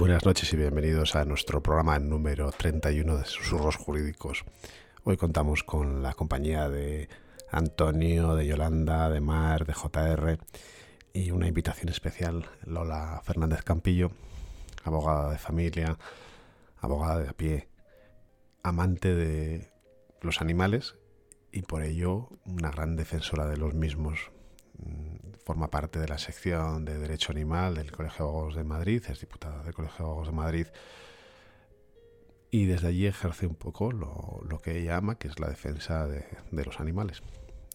Buenas noches y bienvenidos a nuestro programa número 31 de Susurros Jurídicos. Hoy contamos con la compañía de Antonio, de Yolanda, de Mar, de JR y una invitación especial, Lola Fernández Campillo, abogada de familia, abogada de a pie, amante de los animales y por ello una gran defensora de los mismos. Forma parte de la sección de Derecho Animal del Colegio de Abogados de Madrid, es diputada del Colegio de Abogados de Madrid y desde allí ejerce un poco lo, que ella ama, que es la defensa de, los animales.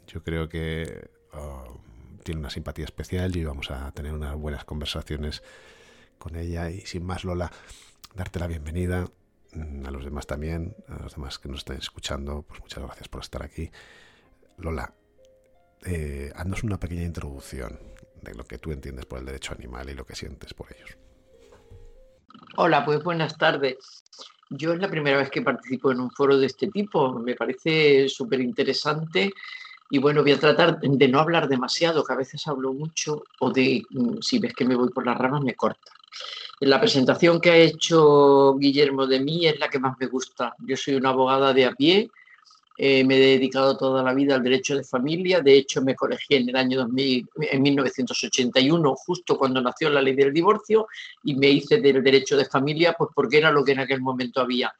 Yo creo que uh, tiene una simpatía especial y vamos a tener unas buenas conversaciones con ella y sin más Lola, darte la bienvenida mm, a los demás también, a los demás que nos están escuchando, pues muchas gracias por estar aquí. Lola, eh, haznos una pequeña introducción de lo que tú entiendes por el derecho animal y lo que sientes por ellos. Hola, pues buenas tardes. Yo es la primera vez que participo en un foro de este tipo, me parece súper interesante y bueno, voy a tratar de no hablar demasiado, que a veces hablo mucho o de, mm, si ves que me voy por las ramas, me corta. La presentación que ha hecho Guillermo de mí es la que más me gusta. Yo soy una abogada de a pie, eh, me he dedicado toda la vida al derecho de familia, de hecho me colegí en el año 2000, en 1981, justo cuando nació la ley del divorcio, y me hice del derecho de familia, pues porque era lo que en aquel momento había.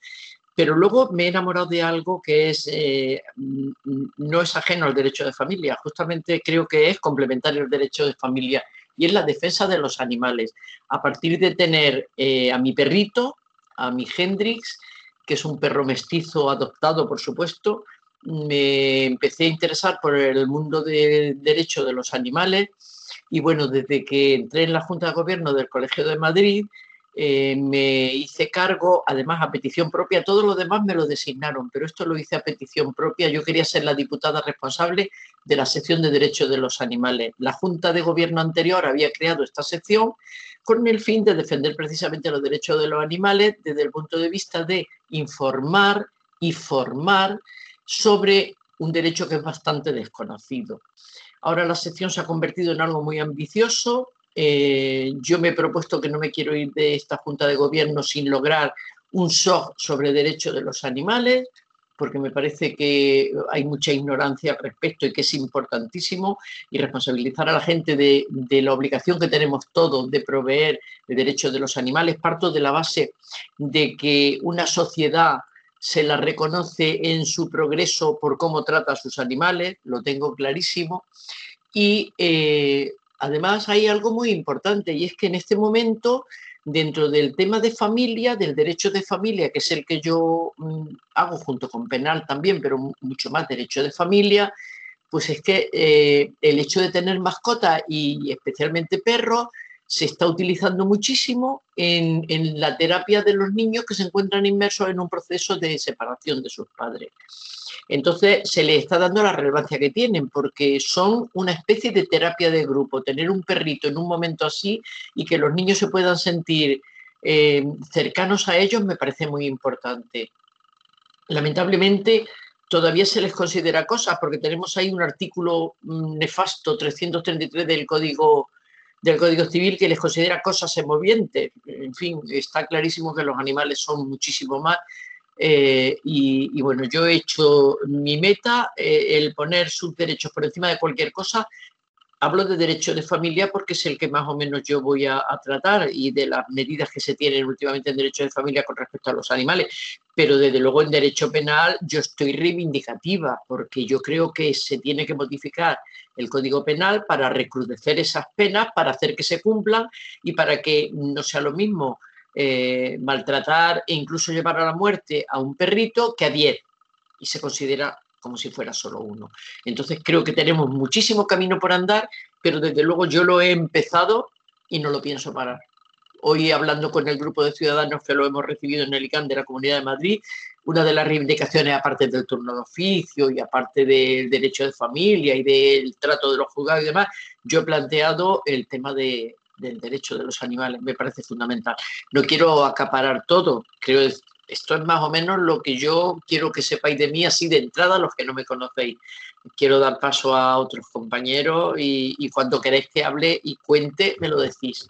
Pero luego me he enamorado de algo que es, eh, no es ajeno al derecho de familia, justamente creo que es complementario al derecho de familia, y es la defensa de los animales. A partir de tener eh, a mi perrito, a mi Hendrix, que es un perro mestizo adoptado, por supuesto, me empecé a interesar por el mundo del derecho de los animales y bueno, desde que entré en la Junta de Gobierno del Colegio de Madrid, eh, me hice cargo, además a petición propia, todo lo demás me lo designaron, pero esto lo hice a petición propia. Yo quería ser la diputada responsable de la sección de derechos de los animales. La Junta de Gobierno anterior había creado esta sección con el fin de defender precisamente los derechos de los animales desde el punto de vista de informar y formar sobre un derecho que es bastante desconocido. Ahora la sección se ha convertido en algo muy ambicioso. Eh, yo me he propuesto que no me quiero ir de esta Junta de Gobierno sin lograr un SOG sobre derechos de los animales porque me parece que hay mucha ignorancia al respecto y que es importantísimo y responsabilizar a la gente de, la obligación que tenemos todos de proveer de derechos de los animales. Parto de la base de que una sociedad se la reconoce en su progreso por cómo trata a sus animales, lo tengo clarísimo. Y eh, además hay algo muy importante y es que en este momento dentro del tema de familia, del derecho de familia, que es el que yo mm, hago junto con penal también, pero mucho más derecho de familia, pues es que eh, el hecho de tener mascota y especialmente perros se está utilizando muchísimo en, en, la terapia de los niños que se encuentran inmersos en un proceso de separación de sus padres. Entonces se le está dando la relevancia que tienen porque son una especie de terapia de grupo. Tener un perrito en un momento así y que los niños se puedan sentir eh, cercanos a ellos me parece muy importante. Lamentablemente todavía se les considera cosas porque tenemos ahí un artículo mm, nefasto 333 del Código del Código Civil que les considera cosas semovientes. En fin, está clarísimo que los animales son muchísimo más eh, y, bueno, yo he hecho mi meta, eh, el poner sus derechos por encima de cualquier cosa. Hablo de derecho de familia porque es el que más o menos yo voy a, tratar y de las medidas que se tienen últimamente en derecho de familia con respecto a los animales. Pero desde luego en derecho penal yo estoy reivindicativa porque yo creo que se tiene que modificar el Código Penal para recrudecer esas penas, para hacer que se cumplan y para que no sea lo mismo eh, maltratar e incluso llevar a la muerte a un perrito que a 10 y se considera como si fuera solo uno. Entonces creo que tenemos muchísimo camino por andar, pero desde luego yo lo he empezado y no lo pienso parar. Hoy hablando con el grupo de ciudadanos que lo hemos recibido en el ICANN de la Comunidad de Madrid, una de las reivindicaciones, aparte del turno de oficio y aparte del derecho de familia y del trato de los juzgados y demás, yo he planteado el tema de, del derecho de los animales, me parece fundamental. No quiero acaparar todo, creo esto es más o menos lo que yo quiero que sepáis de mí así de entrada, los que no me conocéis. Quiero dar paso a otros compañeros y, cuando queréis que hable y cuente, me lo decís.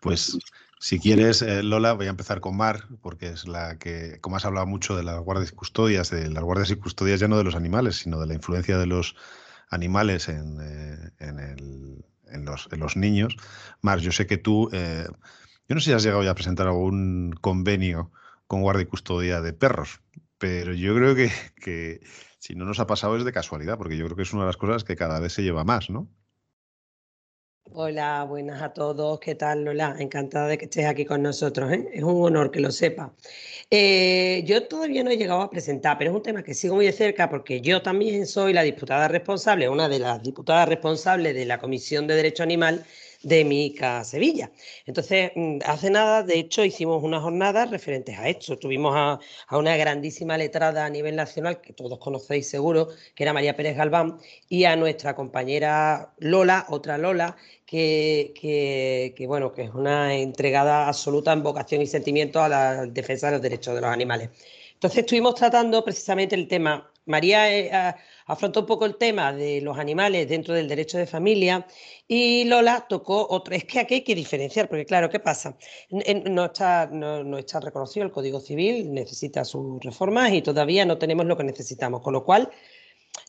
Pues Si quieres, eh, Lola, voy a empezar con Mar, porque es la que, como has hablado mucho de las guardias y custodias, de las guardias y custodias ya no de los animales, sino de la influencia de los animales en, eh, en, los, niños. Mar, yo sé que tú, eh, yo no sé si has llegado ya a presentar algún convenio con guardia y custodia de perros, pero yo creo que, si no nos ha pasado es de casualidad, porque yo creo que es una de las cosas que cada vez se lleva más, ¿no? Hola, buenas a todos. ¿Qué tal, Lola? Encantada de que estés aquí con nosotros. ¿eh? Es un honor que lo sepa. Eh, yo todavía no he llegado a presentar, pero es un tema que sigo muy de cerca porque yo también soy la diputada responsable, una de las diputadas responsables de la Comisión de Derecho Animal de Mica Sevilla. Entonces, mm, hace nada, de hecho, hicimos unas jornadas referentes a esto. Tuvimos a, una grandísima letrada a nivel nacional, que todos conocéis seguro, que era María Pérez Galván, y a nuestra compañera Lola, otra Lola, que, que, bueno, que es una entregada absoluta en vocación y sentimiento a la defensa de los derechos de los animales. Entonces estuvimos tratando precisamente el tema. María eh, afrontó un poco el tema de los animales dentro del derecho de familia y Lola tocó otro. Es que aquí hay que diferenciar, porque claro, ¿qué pasa? No está, no, está reconocido el Código Civil, necesita sus reformas y todavía no tenemos lo que necesitamos. Con lo cual,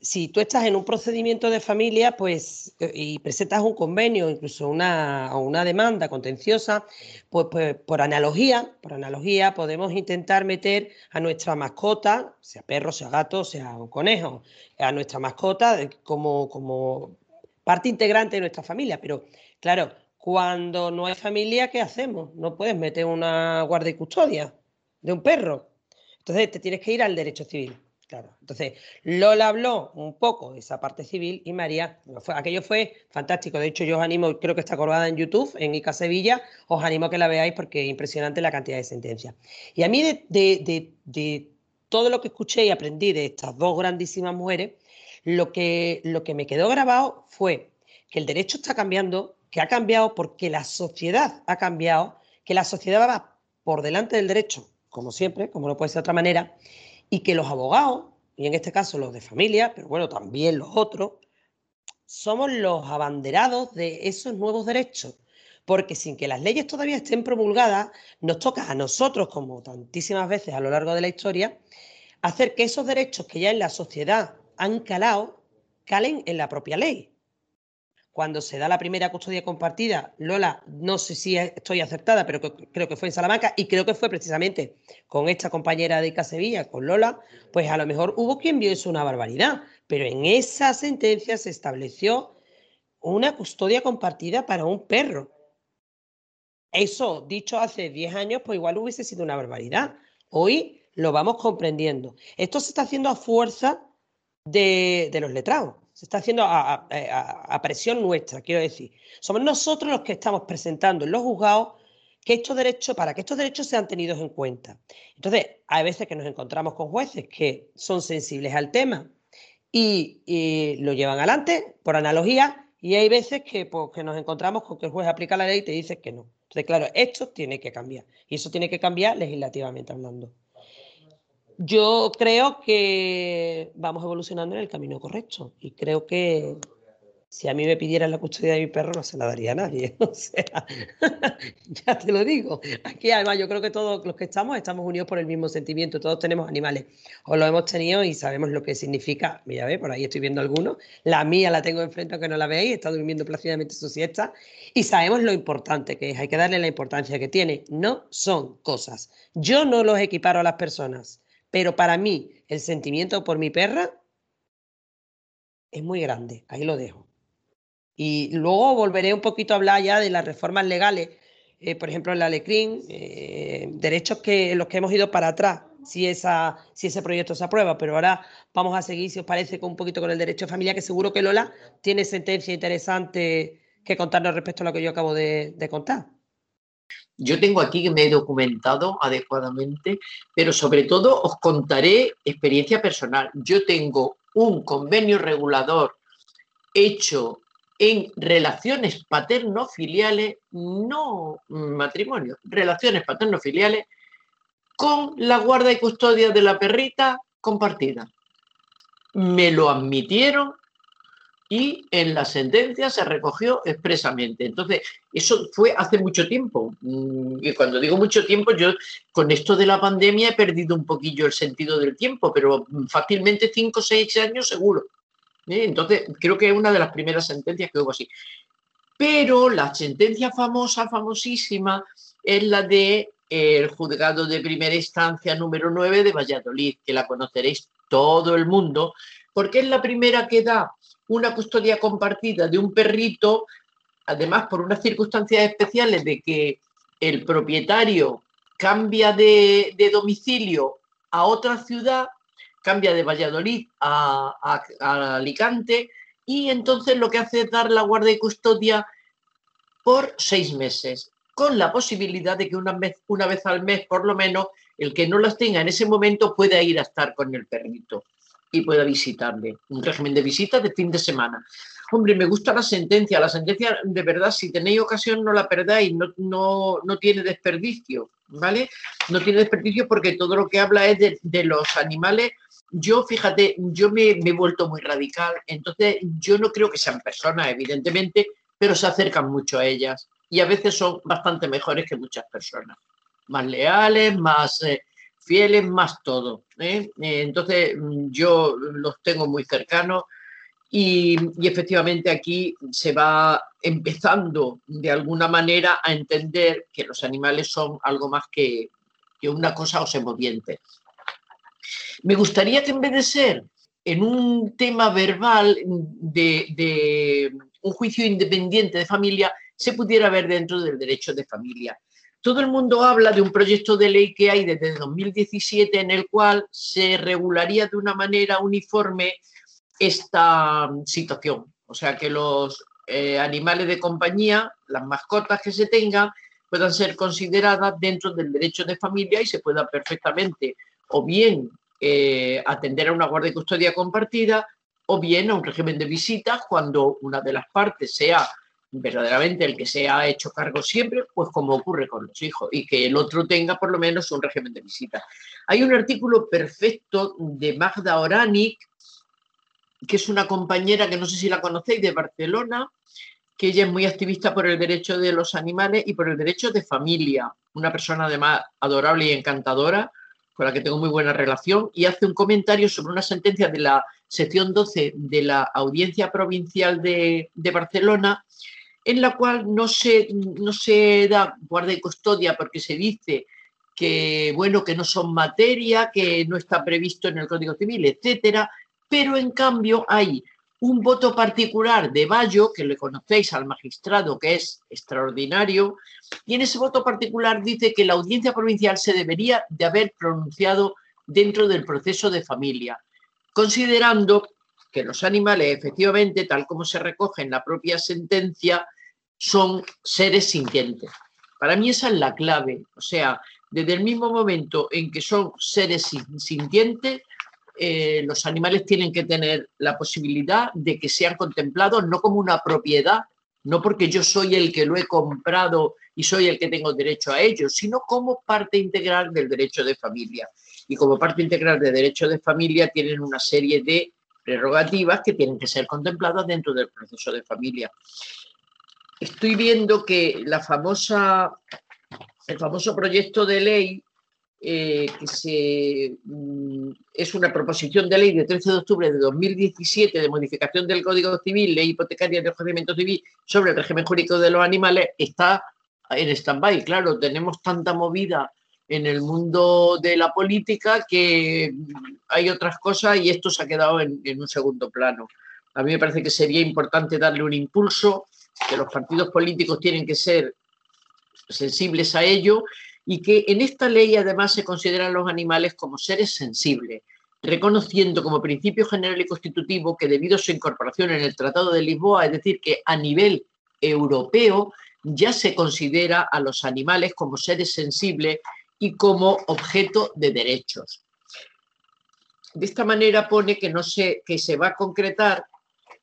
si tú estás en un procedimiento de familia pues, eh, y presentas un convenio, incluso una, una demanda contenciosa, pues, pues, por analogía, por analogía podemos intentar meter a nuestra mascota, sea perro, sea gato, sea un conejo, a nuestra mascota eh, como, como parte integrante de nuestra familia. Pero claro, cuando no hay familia, ¿qué hacemos? No puedes meter una guardia y custodia de un perro. Entonces te tienes que ir al derecho civil. Claro. Entonces, Lola habló un poco de esa parte civil y María, aquello fue fantástico. De hecho, yo os animo, creo que está colgada en YouTube, en ICA Sevilla, os animo a que la veáis porque es impresionante la cantidad de sentencias. Y a mí, de, todo lo que escuché y aprendí de estas dos grandísimas mujeres, lo que, lo que me quedó grabado fue que el derecho está cambiando, que ha cambiado porque la sociedad ha cambiado, que la sociedad va por delante del derecho, como siempre, como no puede ser de otra manera y que los abogados, y en este caso los de familia, pero bueno, también los otros, somos los abanderados de esos nuevos derechos. Porque sin que las leyes todavía estén promulgadas, nos toca a nosotros, como tantísimas veces a lo largo de la historia, hacer que esos derechos que ya en la sociedad han calado, calen en la propia ley cuando se da la primera custodia compartida, Lola, no sé si estoy acertada, pero creo que fue en Salamanca y creo que fue precisamente con esta compañera de Ica Sevilla, con Lola, pues a lo mejor hubo quien vio eso una barbaridad, pero en esa sentencia se estableció una custodia compartida para un perro. Eso, dicho hace 10 años, pues igual hubiese sido una barbaridad. Hoy lo vamos comprendiendo. Esto se está haciendo a fuerza de, de los letrados se está haciendo a, presión nuestra, quiero decir. Somos nosotros los que estamos presentando en los juzgados que estos derechos, para que estos derechos sean tenidos en cuenta. Entonces, hay veces que nos encontramos con jueces que son sensibles al tema y, lo llevan adelante por analogía, y hay veces que, pues, que nos encontramos con que el juez aplica la ley y te dice que no. Entonces, claro, esto tiene que cambiar, y eso tiene que cambiar legislativamente hablando yo creo que vamos evolucionando en el camino correcto y creo que si a mí me pidieran la custodia de mi perro no se la daría a nadie. O sea, ya te lo digo. Aquí además yo creo que todos los que estamos estamos unidos por el mismo sentimiento. Todos tenemos animales o lo hemos tenido y sabemos lo que significa. Mira, ve, por ahí estoy viendo algunos. La mía la tengo enfrente aunque no la veáis. Está durmiendo plácidamente su siesta. Y sabemos lo importante que es. Hay que darle la importancia que tiene. No son cosas. Yo no los equiparo a las personas pero para mí, el sentimiento por mi perra es muy grande. Ahí lo dejo. Y luego volveré un poquito a hablar ya de las reformas legales, eh, por ejemplo, el Alecrín, eh, derechos que los que hemos ido para atrás, si, esa, si ese proyecto se aprueba. Pero ahora vamos a seguir, si os parece, con un poquito con el derecho de familia, que seguro que Lola tiene sentencia interesante que contarnos respecto a lo que yo acabo de contar. Yo tengo aquí que me he documentado adecuadamente, pero sobre todo os contaré experiencia personal. Yo tengo un convenio regulador hecho en relaciones paterno-filiales, no matrimonio, relaciones paterno-filiales, con la guarda y custodia de la perrita compartida. Me lo admitieron y en la sentencia se recogió expresamente. Entonces, eso fue hace mucho tiempo. Mm, y cuando digo mucho tiempo, yo con esto de la pandemia he perdido un poquillo el sentido del tiempo, pero fácilmente cinco o seis años seguro. ¿Eh? Entonces, creo que es una de las primeras sentencias que hubo así. Pero la sentencia famosa, famosísima, es la de eh, el juzgado de primera instancia número 9 de Valladolid, que la conoceréis todo el mundo, porque es la primera que da una custodia compartida de un perrito, además por unas circunstancias especiales de que el propietario cambia de, domicilio a otra ciudad, cambia de Valladolid a, Alicante y entonces lo que hace es dar la guardia y custodia por seis meses, con la posibilidad de que una vez, una vez al mes, por lo menos, el que no las tenga en ese momento pueda ir a estar con el perrito y pueda visitarle. Un régimen de visitas de fin de semana. Hombre, me gusta la sentencia. La sentencia, de verdad, si tenéis ocasión, no la perdáis. No, no, no tiene desperdicio, ¿vale? No tiene desperdicio porque todo lo que habla es de, los animales. Yo, fíjate, yo me, me, he vuelto muy radical. Entonces, yo no creo que sean personas, evidentemente, pero se acercan mucho a ellas. Y a veces son bastante mejores que muchas personas. Más leales, más... Eh, fieles más todo. ¿eh? Eh, entonces mm, yo los tengo muy cercanos y, efectivamente aquí se va empezando de alguna manera a entender que los animales son algo más que, una cosa o se moviente. Me gustaría que en vez de ser en un tema verbal de, de un juicio independiente de familia, se pudiera ver dentro del derecho de familia todo el mundo habla de un proyecto de ley que hay desde 2017 en el cual se regularía de una manera uniforme esta situación. O sea, que los eh, animales de compañía, las mascotas que se tengan, puedan ser consideradas dentro del derecho de familia y se pueda perfectamente o bien eh, atender a una guardia y custodia compartida o bien a un régimen de visitas cuando una de las partes sea verdaderamente el que se ha hecho cargo siempre, pues como ocurre con los hijos, y que el otro tenga por lo menos un régimen de visita. Hay un artículo perfecto de Magda Oranic, que es una compañera que no sé si la conocéis, de Barcelona, que ella es muy activista por el derecho de los animales y por el derecho de familia, una persona además adorable y encantadora, con la que tengo muy buena relación, y hace un comentario sobre una sentencia de la sección 12 de la Audiencia Provincial de, de Barcelona, en la cual no se, no se da guarda y custodia porque se dice que, bueno, que no son materia, que no está previsto en el Código Civil, etcétera, pero en cambio hay un voto particular de Bayo, que le conocéis al magistrado, que es extraordinario, y en ese voto particular dice que la audiencia provincial se debería de haber pronunciado dentro del proceso de familia, considerando que los animales, efectivamente, tal como se recoge en la propia sentencia, son seres sintientes. Para mí esa es la clave. O sea, desde el mismo momento en que son seres sintientes, eh, los animales tienen que tener la posibilidad de que sean contemplados no como una propiedad, no porque yo soy el que lo he comprado y soy el que tengo derecho a ello, sino como parte integral del derecho de familia. Y como parte integral del derecho de familia tienen una serie de prerrogativas que tienen que ser contempladas dentro del proceso de familia estoy viendo que el famoso proyecto de ley eh, que mm, es una proposición de ley de 13 de octubre de 2017 de modificación del Código Civil, ley hipotecaria de procedimiento civil sobre el régimen jurídico de los animales, está en stand-by. Claro, tenemos tanta movida en el mundo de la política que hay otras cosas y esto se ha quedado en un segundo plano. A mí me parece que sería importante darle un impulso que los partidos políticos tienen que ser sensibles a ello y que en esta ley además se consideran los animales como seres sensibles, reconociendo como principio general y constitutivo que debido a su incorporación en el Tratado de Lisboa, es decir, que a nivel europeo ya se considera a los animales como seres sensibles y como objeto de derechos. De esta manera pone que, no se, que se va a concretar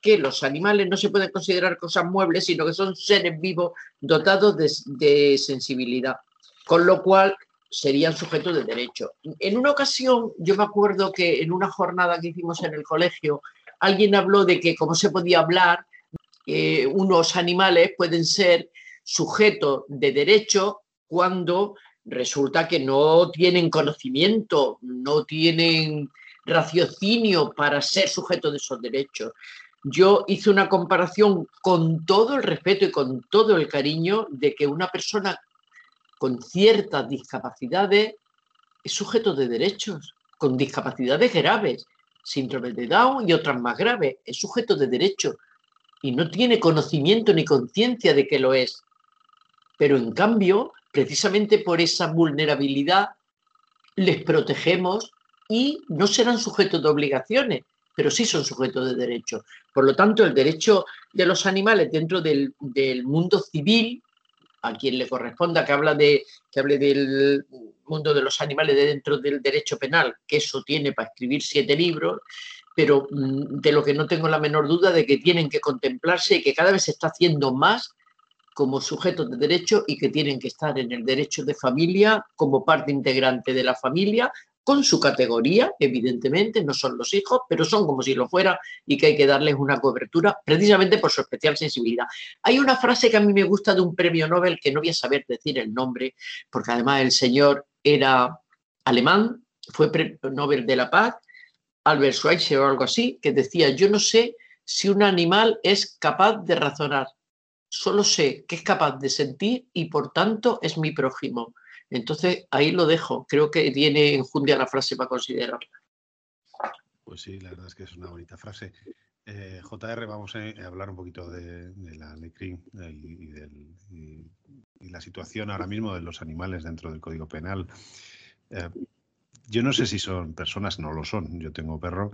que los animales no se pueden considerar cosas muebles, sino que son seres vivos dotados de, sensibilidad, con lo cual serían sujetos de derecho. En una ocasión, yo me acuerdo que en una jornada que hicimos en el colegio, alguien habló de que cómo se podía hablar, eh, unos animales pueden ser sujetos de derecho cuando resulta que no tienen conocimiento, no tienen raciocinio para ser sujetos de esos derechos. Yo hice una comparación con todo el respeto y con todo el cariño de que una persona con ciertas discapacidades es sujeto de derechos, con discapacidades graves, síndrome de Down y otras más graves, es sujeto de derechos y no tiene conocimiento ni conciencia de que lo es. Pero en cambio, precisamente por esa vulnerabilidad, les protegemos y no serán sujetos de obligaciones, pero sí son sujetos de derechos. Por lo tanto, el derecho de los animales dentro del, del mundo civil a quien le corresponda que, habla de, que hable del mundo de los animales dentro del derecho penal, que eso tiene para escribir siete libros, pero mm, de lo que no tengo la menor duda de que tienen que contemplarse y que cada vez se está haciendo más como sujetos de derecho y que tienen que estar en el derecho de familia como parte integrante de la familia, con su categoría, evidentemente, no son los hijos, pero son como si lo fuera y que hay que darles una cobertura precisamente por su especial sensibilidad. Hay una frase que a mí me gusta de un premio Nobel que no voy a saber decir el nombre, porque además el señor era alemán, fue premio Nobel de la Paz, Albert Schweitzer o algo así, que decía, yo no sé si un animal es capaz de razonar, solo sé que es capaz de sentir y por tanto es mi prójimo. Entonces, ahí lo dejo. Creo que tiene enjundia la frase para considerarla. Pues sí, la verdad es que es una bonita frase. Eh, JR, vamos a hablar un poquito de, la ley y, y, la situación ahora mismo de los animales dentro del Código Penal. Eh, yo no sé si son personas, no lo son, yo tengo perro,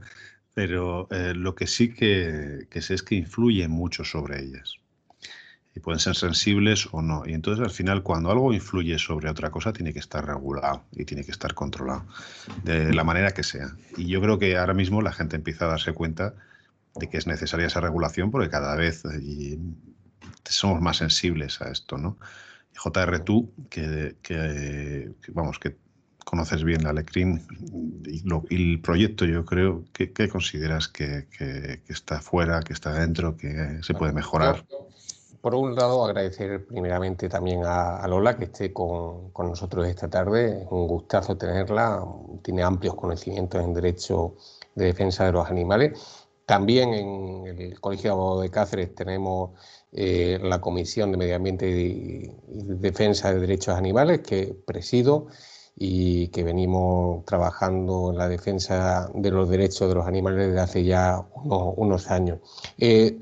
pero eh, lo que sí que sé es que influye mucho sobre ellas y pueden ser sensibles o no. Y entonces al final cuando algo influye sobre otra cosa tiene que estar regulado y tiene que estar controlado de la manera que sea. Y yo creo que ahora mismo la gente empieza a darse cuenta de que es necesaria esa regulación porque cada vez somos más sensibles a esto, ¿no? JR, tú, que, vamos, que conoces bien la Lecrim y, el proyecto, yo creo, ¿qué, consideras que, que, está fuera, que está dentro, que se puede mejorar? Por un lado, agradecer primeramente también a, Lola que esté con, nosotros esta tarde. Es un gustazo tenerla. Tiene amplios conocimientos en derecho de defensa de los animales. También en el Colegio de Cáceres tenemos eh, la Comisión de Medio Ambiente y, Defensa de Derechos Animales que presido y que venimos trabajando en la defensa de los derechos de los animales desde hace ya unos, años. Eh,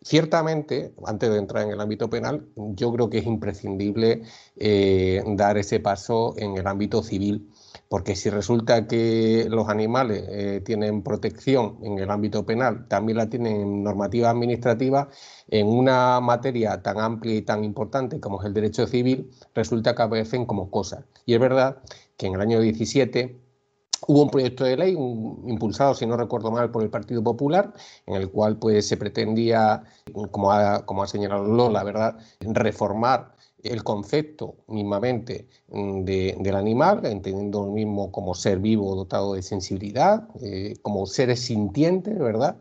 Ciertamente, antes de entrar en el ámbito penal, yo creo que es imprescindible eh, dar ese paso en el ámbito civil, porque si resulta que los animales eh, tienen protección en el ámbito penal, también la tienen en normativa administrativa, en una materia tan amplia y tan importante como es el derecho civil, resulta que aparecen como cosas. Y es verdad que en el año 17 Hubo un proyecto de ley impulsado, si no recuerdo mal, por el Partido Popular, en el cual pues, se pretendía, como ha, como ha señalado Lola, ¿verdad?, reformar el concepto mismamente mm, del animal, entendiendo lo mismo como ser vivo dotado de sensibilidad, eh, como seres sintientes, ¿verdad?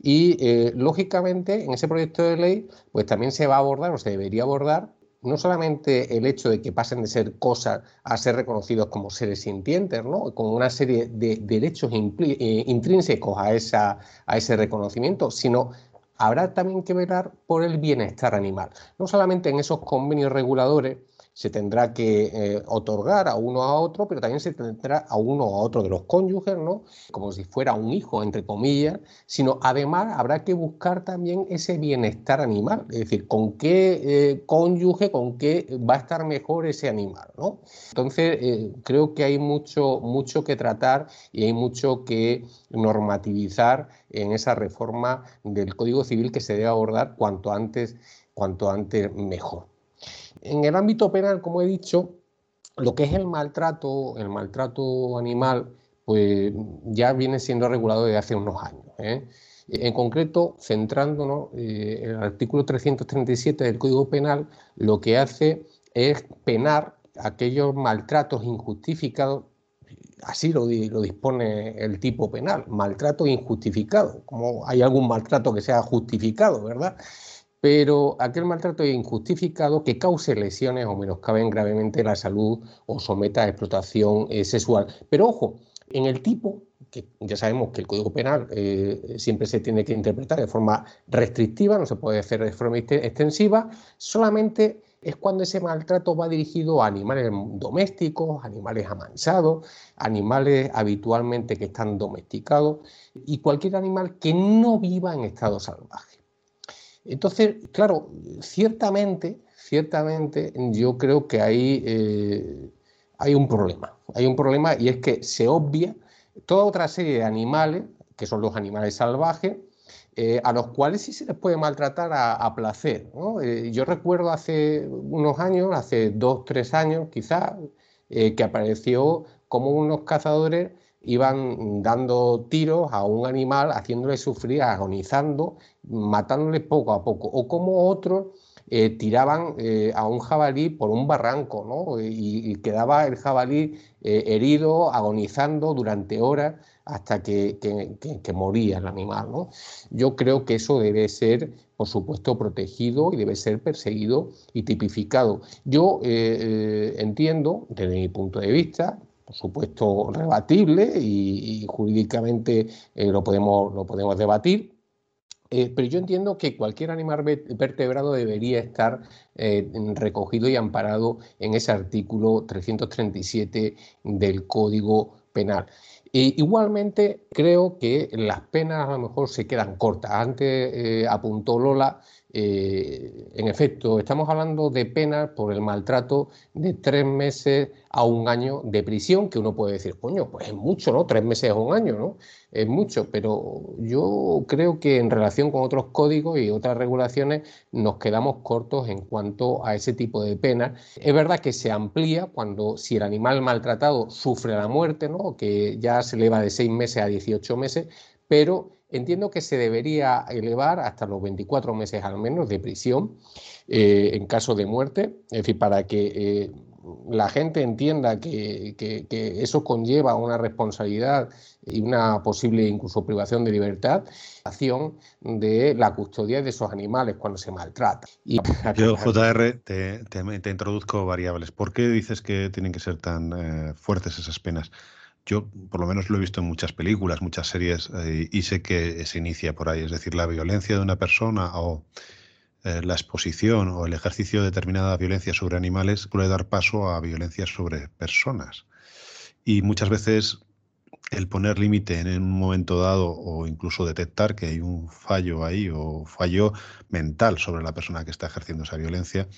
Y eh, lógicamente en ese proyecto de ley pues también se va a abordar o se debería abordar no solamente el hecho de que pasen de ser cosas a ser reconocidos como seres sintientes, ¿no? con una serie de derechos eh, intrínsecos a, esa, a ese reconocimiento, sino habrá también que velar por el bienestar animal. No solamente en esos convenios reguladores se tendrá que eh, otorgar a uno a otro, pero también se tendrá a uno a otro de los cónyuges, ¿no? Como si fuera un hijo, entre comillas, sino además habrá que buscar también ese bienestar animal, es decir, con qué eh, cónyuge, con qué va a estar mejor ese animal, ¿no? Entonces, eh, creo que hay mucho, mucho que tratar y hay mucho que normativizar en esa reforma del Código Civil que se debe abordar cuanto antes, cuanto antes mejor. En el ámbito penal, como he dicho, lo que es el maltrato, el maltrato animal, pues ya viene siendo regulado desde hace unos años. ¿eh? En concreto, centrándonos, eh, el artículo 337 del Código Penal lo que hace es penar aquellos maltratos injustificados así lo, lo, dispone el tipo penal, maltrato injustificado, como hay algún maltrato que sea justificado, ¿verdad? Pero aquel maltrato injustificado que cause lesiones o menoscaben gravemente la salud o someta a explotación eh, sexual. Pero ojo, en el tipo, que ya sabemos que el Código Penal eh, siempre se tiene que interpretar de forma restrictiva, no se puede hacer de forma extensiva, solamente es cuando ese maltrato va dirigido a animales domésticos, animales amansados, animales habitualmente que están domesticados y cualquier animal que no viva en estado salvaje. Entonces, claro, ciertamente, ciertamente yo creo que ahí eh, hay un problema. Hay un problema y es que se obvia toda otra serie de animales, que son los animales salvajes, eh, a los cuales sí se les puede maltratar a, placer. Eh, yo recuerdo hace unos años, hace dos, tres años quizás, que apareció como unos cazadores iban dando tiros a un animal, haciéndole sufrir, agonizando, matándole poco a poco, o como otros tiraban a un jabalí por un barranco, y, quedaba el jabalí herido, agonizando durante horas hasta que, moría el animal. ¿no? Yo creo que eso debe ser, por supuesto, protegido y debe ser perseguido y tipificado. Yo eh, eh, entiendo, desde mi punto de vista, por supuesto, rebatible y, jurídicamente eh, lo, podemos, lo podemos debatir, pero yo entiendo que cualquier animal vertebrado debería estar recogido y amparado en ese artículo 337 del Código Penal igualmente creo que las penas a lo mejor se quedan cortas. Antes eh, apuntó Lola eh, en efecto, estamos hablando de penas por el maltrato de tres meses a un año de prisión, que uno puede decir, coño, pues es mucho, ¿no? Tres meses a un año, ¿no? Es mucho, pero yo creo que en relación con otros códigos y otras regulaciones nos quedamos cortos en cuanto a ese tipo de penas. Es verdad que se amplía cuando si el animal maltratado sufre la muerte, ¿no? Que ya se eleva de seis meses a 18 meses, pero entiendo que se debería elevar hasta los 24 meses al menos de prisión eh, en caso de muerte, es decir, para que eh, la gente entienda que, eso conlleva una responsabilidad y una posible incluso privación de libertad, acción de la custodia de esos animales cuando se maltrata. Yo, JR, te, introduzco variables. ¿Por qué dices que tienen que ser tan eh, fuertes esas penas? Yo por lo menos lo he visto en muchas películas, muchas series eh, y sé que se inicia por ahí. Es decir, la violencia de una persona o eh, la exposición o el ejercicio de determinada violencia sobre animales puede dar paso a violencia sobre personas. Y muchas veces el poner límite en un momento dado o incluso detectar que hay un fallo ahí o fallo mental sobre la persona que está ejerciendo esa violencia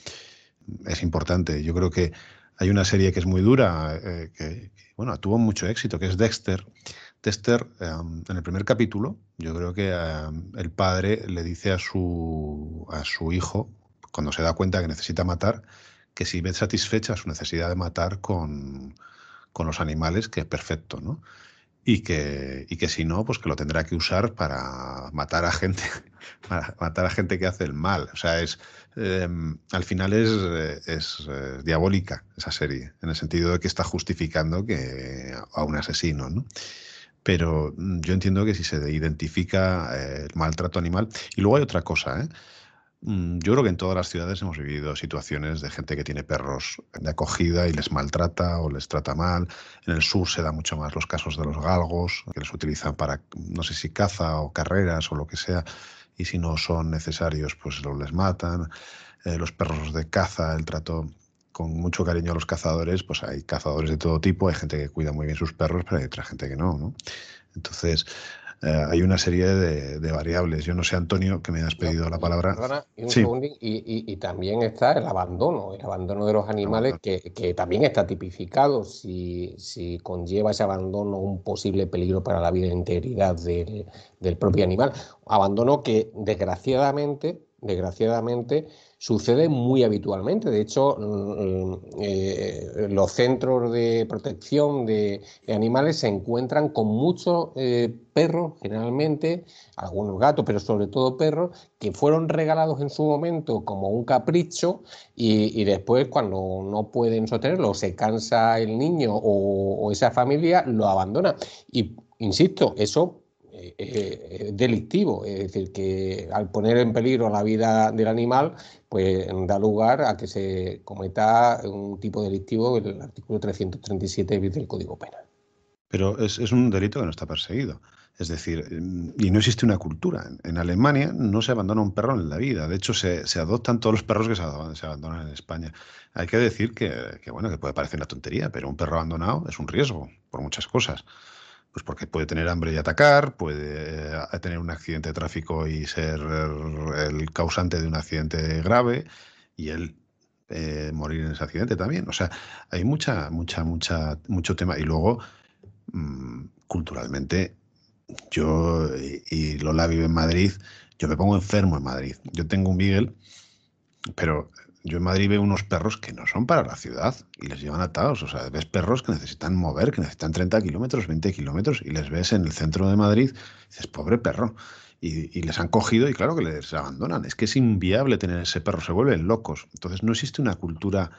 es importante. Yo creo que hay una serie que es muy dura, eh, que, bueno, tuvo mucho éxito, que es Dexter. Dexter, em, en el primer capítulo, yo creo que em, el padre le dice a su, a su hijo, cuando se da cuenta que necesita matar, que si ve satisfecha su necesidad de matar con, con los animales, que es perfecto, ¿no? Y que, y que si no, pues que lo tendrá que usar para matar a gente, para matar a gente que hace el mal. O sea, es em, al final es, es, eh, diabólica esa serie, en el sentido de que está justificando que a un asesino, ¿no? Pero mm, yo entiendo que si se identifica eh, el maltrato animal. Y luego hay otra cosa, ¿eh? Mm, yo creo que en todas las ciudades hemos vivido situaciones de gente que tiene perros de acogida y les maltrata o les trata mal. En el sur se da mucho más los casos de los galgos, que les utilizan para, no sé si caza o carreras o lo que sea, y si no son necesarios, pues los les matan. Eh, los perros de caza, el trato con mucho cariño a los cazadores, pues hay cazadores de todo tipo, hay gente que cuida muy bien sus perros, pero hay otra gente que no, ¿no? Entonces, eh, hay una serie de, variables. Yo no sé, Antonio, que me has pedido la palabra. y, también está el abandono, el abandono de los animales, que, también está tipificado si, si, conlleva ese abandono un posible peligro para la vida e integridad del, propio animal. Abandono que desgraciadamente, desgraciadamente sucede muy habitualmente. De hecho, mm, eh, los centros de protección de animales se encuentran con muchos eh, perros, generalmente, algunos gatos, pero sobre todo perros, que fueron regalados en su momento como un capricho y, después cuando no pueden sostenerlo, se cansa el niño o, o esa familia, lo abandona. Y insisto, eso delictivo, es decir, que al poner en peligro la vida del animal, pues da lugar a que se cometa un tipo delictivo, el artículo 337 del Código Penal. Pero es, un delito que no está perseguido. Es decir, y no existe una cultura. En Alemania no se abandona un perro en la vida. De hecho, se, adoptan todos los perros que se, abandonan en España. Hay que decir que, que, bueno, que puede parecer una tontería, pero un perro abandonado es un riesgo por muchas cosas. Pues porque puede tener hambre y atacar, puede eh, tener un accidente de tráfico y ser el causante de un accidente grave y él eh, morir en ese accidente también. O sea, hay mucha, mucha, mucha, mucho tema. Y luego, mm, culturalmente, yo y Lola vive en Madrid, yo me pongo enfermo en Madrid. Yo tengo un Miguel, pero yo en Madrid veo unos perros que no son para la ciudad y les llevan atados. O sea, ves perros que necesitan mover, que necesitan 30 kilómetros, 20 kilómetros y les ves en el centro de Madrid y dices, pobre perro. Y, les han cogido y claro que les abandonan. Es que es inviable tener ese perro, se vuelven locos. Entonces no existe una cultura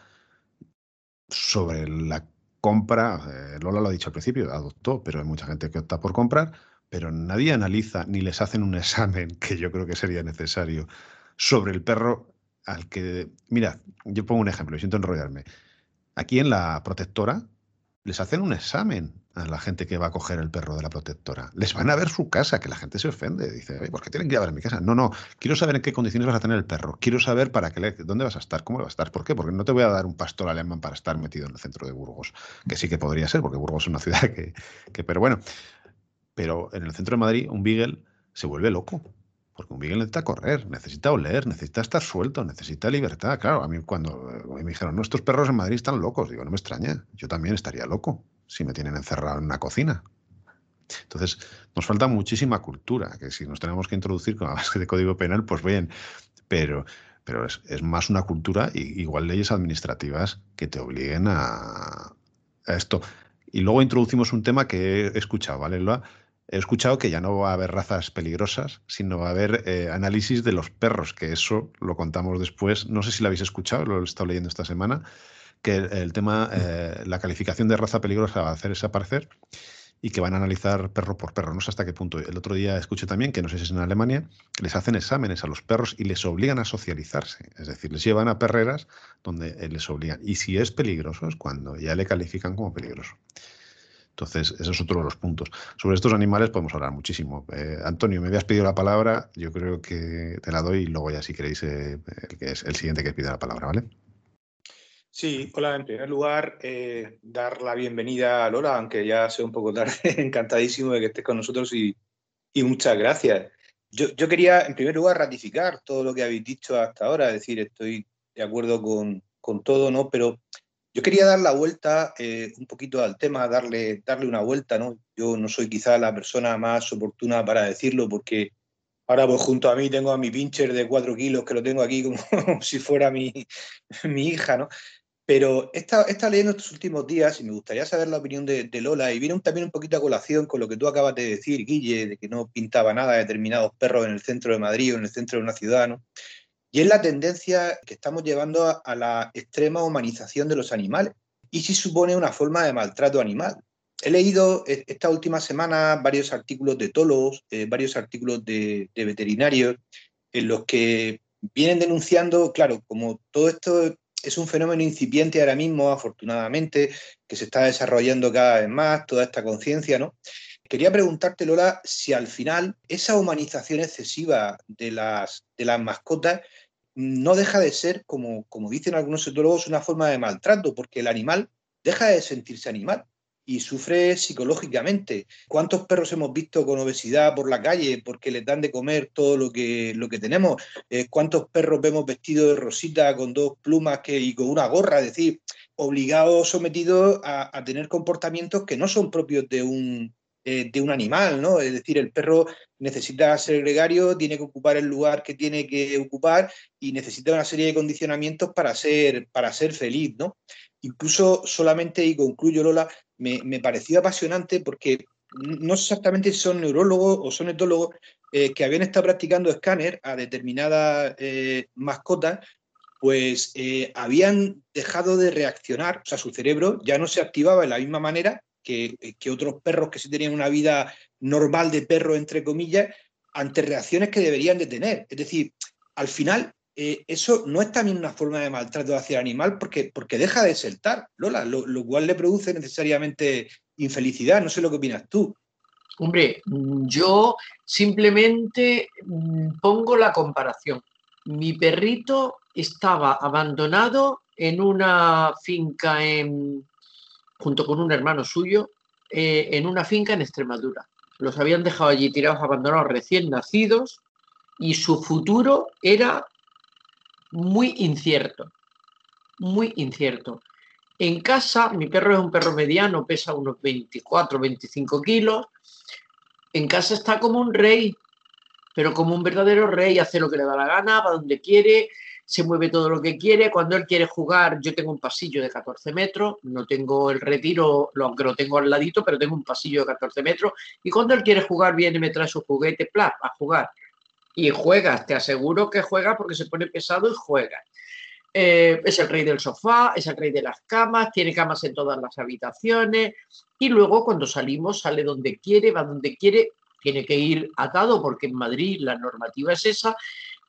sobre la compra. Eh, Lola lo ha dicho al principio, adoptó, pero hay mucha gente que opta por comprar, pero nadie analiza ni les hacen un examen, que yo creo que sería necesario, sobre el perro al que, mira, yo pongo un ejemplo, siento enrollarme. Aquí en la protectora les hacen un examen a la gente que va a coger el perro de la protectora. Les van a ver su casa, que la gente se ofende. Dice, ¿por qué tienen que ir a ver mi casa? No, no, quiero saber en qué condiciones vas a tener el perro. Quiero saber para qué, dónde vas a estar, cómo vas a estar. ¿Por qué? Porque no te voy a dar un pastor alemán para estar metido en el centro de Burgos, que sí que podría ser, porque Burgos es una ciudad que, que pero bueno. Pero en el centro de Madrid, un Beagle se vuelve loco porque un Miguel necesita correr, necesita oler, necesita estar suelto, necesita libertad. Claro, a mí cuando me dijeron, nuestros perros en Madrid están locos, digo, no me extraña, yo también estaría loco si me tienen encerrado en una cocina. Entonces, nos falta muchísima cultura, que si nos tenemos que introducir con la base de código penal, pues bien, pero, pero es, más una cultura, y, igual leyes administrativas que te obliguen a, a, esto. Y luego introducimos un tema que he escuchado, ¿vale? He escuchado que ya no va a haber razas peligrosas, sino va a haber eh, análisis de los perros, que eso lo contamos después. No sé si lo habéis escuchado, lo he estado leyendo esta semana, que el, tema, eh, la calificación de raza peligrosa va a hacer desaparecer y que van a analizar perro por perro. No sé hasta qué punto. El otro día escuché también que no sé si es en Alemania, les hacen exámenes a los perros y les obligan a socializarse. Es decir, les llevan a perreras donde eh, les obligan. Y si es peligroso es cuando ya le califican como peligroso. Entonces, ese es otro de los puntos. Sobre estos animales podemos hablar muchísimo. Eh, Antonio, me habías pedido la palabra, yo creo que te la doy y luego ya si queréis, eh, el, que es el siguiente que pide la palabra, ¿vale? Sí, hola, en primer lugar, eh, dar la bienvenida a Lola, aunque ya sea un poco tarde, encantadísimo de que estés con nosotros y, muchas gracias. Yo, yo, quería, en primer lugar, ratificar todo lo que habéis dicho hasta ahora, es decir, estoy de acuerdo con, con todo, ¿no? Pero yo quería dar la vuelta eh, un poquito al tema, darle, darle una vuelta, ¿no? Yo no soy quizá la persona más oportuna para decirlo, porque ahora pues junto a mí tengo a mi pincher de cuatro kilos, que lo tengo aquí como si fuera mi, mi hija, ¿no? Pero he estado, leyendo estos últimos días y me gustaría saber la opinión de, Lola y viene también un poquito a colación con lo que tú acabas de decir, Guille, de que no pintaba nada de determinados perros en el centro de Madrid o en el centro de una ciudad, ¿no? Y es la tendencia que estamos llevando a, la extrema humanización de los animales y si supone una forma de maltrato animal. He leído e, esta última semana varios artículos de tolos, eh, varios artículos de, veterinarios, en los que vienen denunciando, claro, como todo esto es un fenómeno incipiente ahora mismo, afortunadamente, que se está desarrollando cada vez más, toda esta conciencia, ¿no? Quería preguntarte, Lola, si al final esa humanización excesiva de las, de las mascotas no deja de ser, como, como dicen algunos etólogos, una forma de maltrato, porque el animal deja de sentirse animal y sufre psicológicamente. ¿Cuántos perros hemos visto con obesidad por la calle porque les dan de comer todo lo que, lo que tenemos? Eh, ¿Cuántos perros vemos vestidos de rosita con dos plumas que, y con una gorra? Es decir, obligados, sometidos a, a tener comportamientos que no son propios de un, eh, de un animal, ¿no? Es decir, el perro necesita ser gregario, tiene que ocupar el lugar que tiene que ocupar y necesita una serie de condicionamientos para ser, para ser feliz, ¿no? Incluso solamente, y concluyo Lola, me, pareció apasionante porque no sé exactamente si son neurólogos o son etólogos eh, que habían estado practicando escáner a determinadas eh, mascotas, pues habían dejado de reaccionar, o sea, su cerebro ya no se activaba de la misma manera que, otros perros que sí tenían una vida normal de perro, entre comillas, ante reacciones que deberían de tener. Es decir, al final, eh, eso no es también una forma de maltrato hacia el animal porque, porque deja de saltar, Lola, lo, cual le produce necesariamente infelicidad. No sé lo que opinas tú. Hombre, yo simplemente mm, pongo la comparación. Mi perrito estaba abandonado en una finca en, junto con un hermano suyo, eh, en una finca en Extremadura. Los habían dejado allí tirados, abandonados, recién nacidos, y su futuro era muy incierto, muy incierto. En casa, mi perro es un perro mediano, pesa unos 24, 25 kilos. En casa está como un rey, pero como un verdadero rey, hace lo que le da la gana, va donde quiere, se mueve todo lo que quiere. Cuando él quiere jugar, yo tengo un pasillo de 14 metros, no tengo el retiro, aunque lo tengo al ladito, pero tengo un pasillo de 14 metros. Y cuando él quiere jugar, viene y me trae su juguete, plap, a jugar. Y juegas, te aseguro que juega porque se pone pesado y juega. Eh, es el rey del sofá, es el rey de las camas, tiene camas en todas las habitaciones y luego cuando salimos sale donde quiere, va donde quiere, tiene que ir atado porque en Madrid la normativa es esa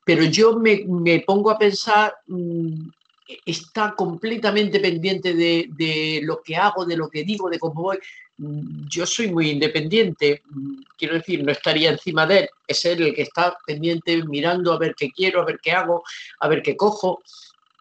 pero yo me, pongo a pensar, mm, está completamente pendiente de, lo que hago, de lo que digo, de cómo voy. Mm, yo soy muy independiente, mm, quiero decir, no estaría encima de él, es él el que está pendiente mirando a ver qué quiero, a ver qué hago, a ver qué cojo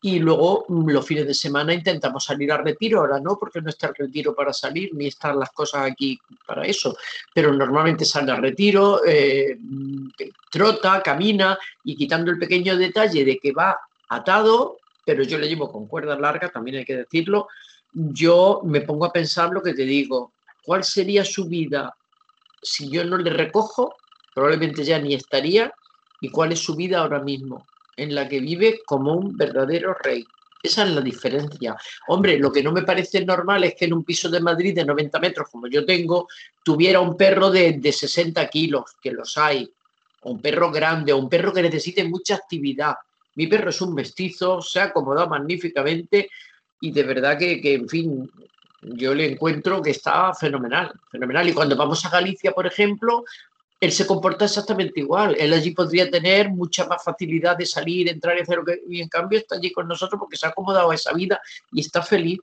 y luego mm, los fines de semana intentamos salir a retiro, ahora no, porque no está el retiro para salir, ni están las cosas aquí para eso, pero normalmente sale a retiro, eh, mm, trota, camina y quitando el pequeño detalle de que va atado, pero yo le llevo con cuerdas largas, también hay que decirlo, yo me pongo a pensar lo que te digo, ¿cuál sería su vida si yo no le recojo? Probablemente ya ni estaría, y cuál es su vida ahora mismo en la que vive como un verdadero rey. Esa es la diferencia. Hombre, lo que no me parece normal es que en un piso de Madrid de 90 metros, como yo tengo, tuviera un perro de, 60 kilos, que los hay, o un perro grande, o un perro que necesite mucha actividad. Mi perro es un mestizo, se ha acomodado magníficamente y de verdad que, que, en fin, yo le encuentro que está fenomenal, fenomenal. Y cuando vamos a Galicia, por ejemplo, él se comporta exactamente igual. Él allí podría tener mucha más facilidad de salir, entrar y hacer lo que... Y en cambio está allí con nosotros porque se ha acomodado a esa vida y está feliz.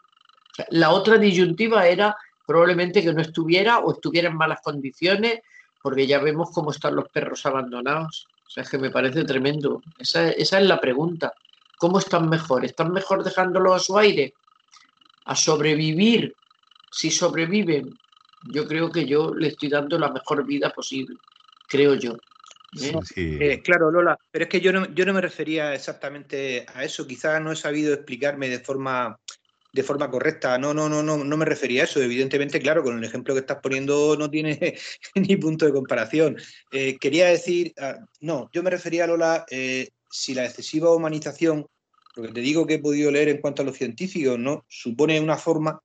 La otra disyuntiva era probablemente que no estuviera o estuviera en malas condiciones, porque ya vemos cómo están los perros abandonados. O sea, es que me parece tremendo. Esa, esa es la pregunta. ¿Cómo están mejor? ¿Están mejor dejándolo a su aire? ¿A sobrevivir? Si sobreviven, yo creo que yo le estoy dando la mejor vida posible creo yo. ¿eh? Eh, claro, Lola, pero es que yo no, yo no me refería exactamente a eso. Quizás no he sabido explicarme de forma, de forma correcta. No, no, no, no, no me refería a eso. Evidentemente, claro, con el ejemplo que estás poniendo no tiene ni punto de comparación. Eh, quería decir, ah, no, yo me refería, Lola, si la excesiva humanización, lo que te digo que he podido leer en cuanto a los científicos, ¿no? Supone una forma,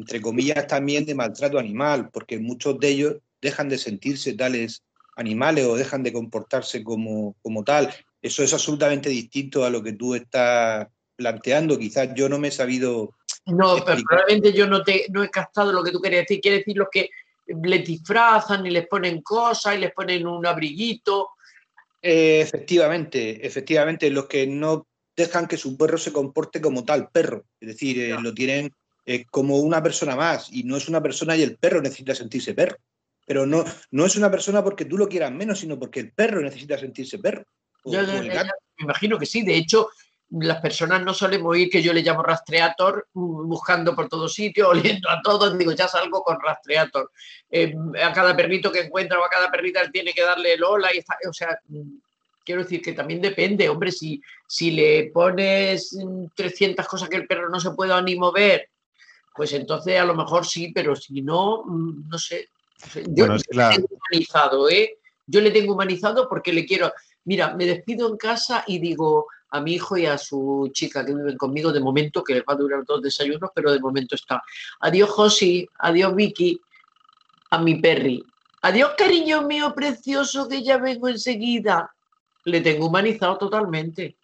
entre comillas, también de maltrato animal, porque muchos de ellos dejan de sentirse tales animales o dejan de comportarse como, como tal. Eso es absolutamente distinto a lo que tú estás planteando. Quizás yo no me he sabido. No, pero probablemente yo no, te, no he captado lo que tú querías decir. Quiere decir los que le disfrazan y les ponen cosas y les ponen un abriguito. Eh, efectivamente, efectivamente, los que no dejan que su perro se comporte como tal perro. Es decir, eh, lo tienen eh, como una persona más y no es una persona y el perro necesita sentirse perro. Pero no, no es una persona porque tú lo quieras menos, sino porque el perro necesita sentirse perro. me imagino que sí, de hecho, las personas no solemos ir, que yo le llamo rastreator, mm, buscando por todos sitios, oliendo a todos, digo, ya salgo con rastreator. Eh, a cada perrito que encuentra o a cada perrita tiene que darle el hola, y o sea, mm, quiero decir que también depende, hombre, si, si le pones 300 cosas que el perro no se pueda ni mover, pues entonces a lo mejor sí, pero si no, mm, no sé, Yo, le tengo humanizado, ¿eh? Yo le tengo humanizado porque le quiero. Mira, me despido en casa y digo a mi hijo y a su chica que viven conmigo de momento, que les va a durar dos desayunos, pero de momento está. Adiós, Josi, adiós, Vicky, a mi perri. Adiós, cariño mío precioso, que ya vengo enseguida. Le tengo humanizado totalmente.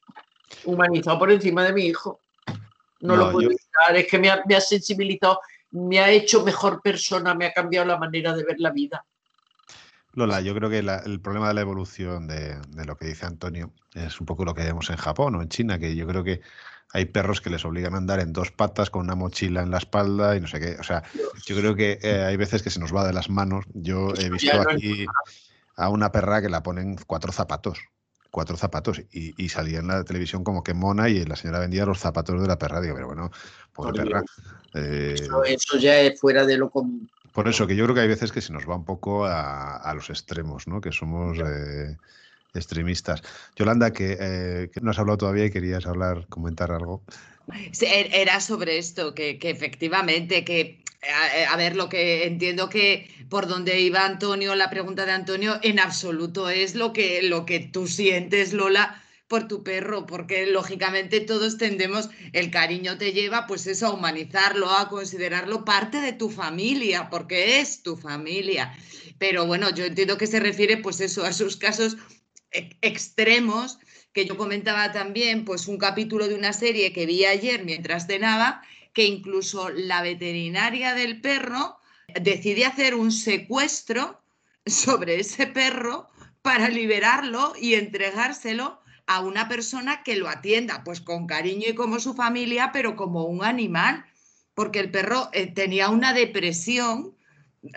Humanizado por encima de mi hijo. No, lo puedo evitar, es que me ha sensibilizado me ha hecho mejor persona, me ha cambiado la manera de ver la vida. Lola, yo creo que el problema de la evolución de, lo que dice Antonio es un poco lo que vemos en Japón o en China, que yo creo que hay perros que les obligan a andar en dos patas con una mochila en la espalda y no sé qué. O sea, yo creo que eh, hay veces que se nos va de las manos. Yo he visto aquí a una perra que la ponen cuatro zapatos cuatro zapatos y, salía en la televisión como que mona y la señora vendía los zapatos de la perra. Digo, pero bueno, pobre perra. Eh, eso, ya es fuera de lo común. Por eso, que yo creo que hay veces que se nos va un poco a, los extremos, ¿no? Que somos eh, extremistas. Yolanda, que, eh, que, no has hablado todavía y querías hablar, comentar algo. Er, era sobre esto, que, efectivamente, que a, ver, lo que entiendo que por donde iba Antonio, la pregunta de Antonio, en absoluto es lo que, lo que tú sientes, Lola, por tu perro, porque lógicamente todos tendemos, el cariño te lleva pues eso, a humanizarlo, a considerarlo parte de tu familia, porque es tu familia. Pero bueno, yo entiendo que se refiere pues eso, a esos casos extremos que yo comentaba también, pues un capítulo de una serie que vi ayer mientras cenaba, que incluso la veterinaria del perro decide hacer un secuestro sobre ese perro para liberarlo y entregárselo a una persona que lo atienda, pues con cariño y como su familia, pero como un animal, porque el perro eh, tenía una depresión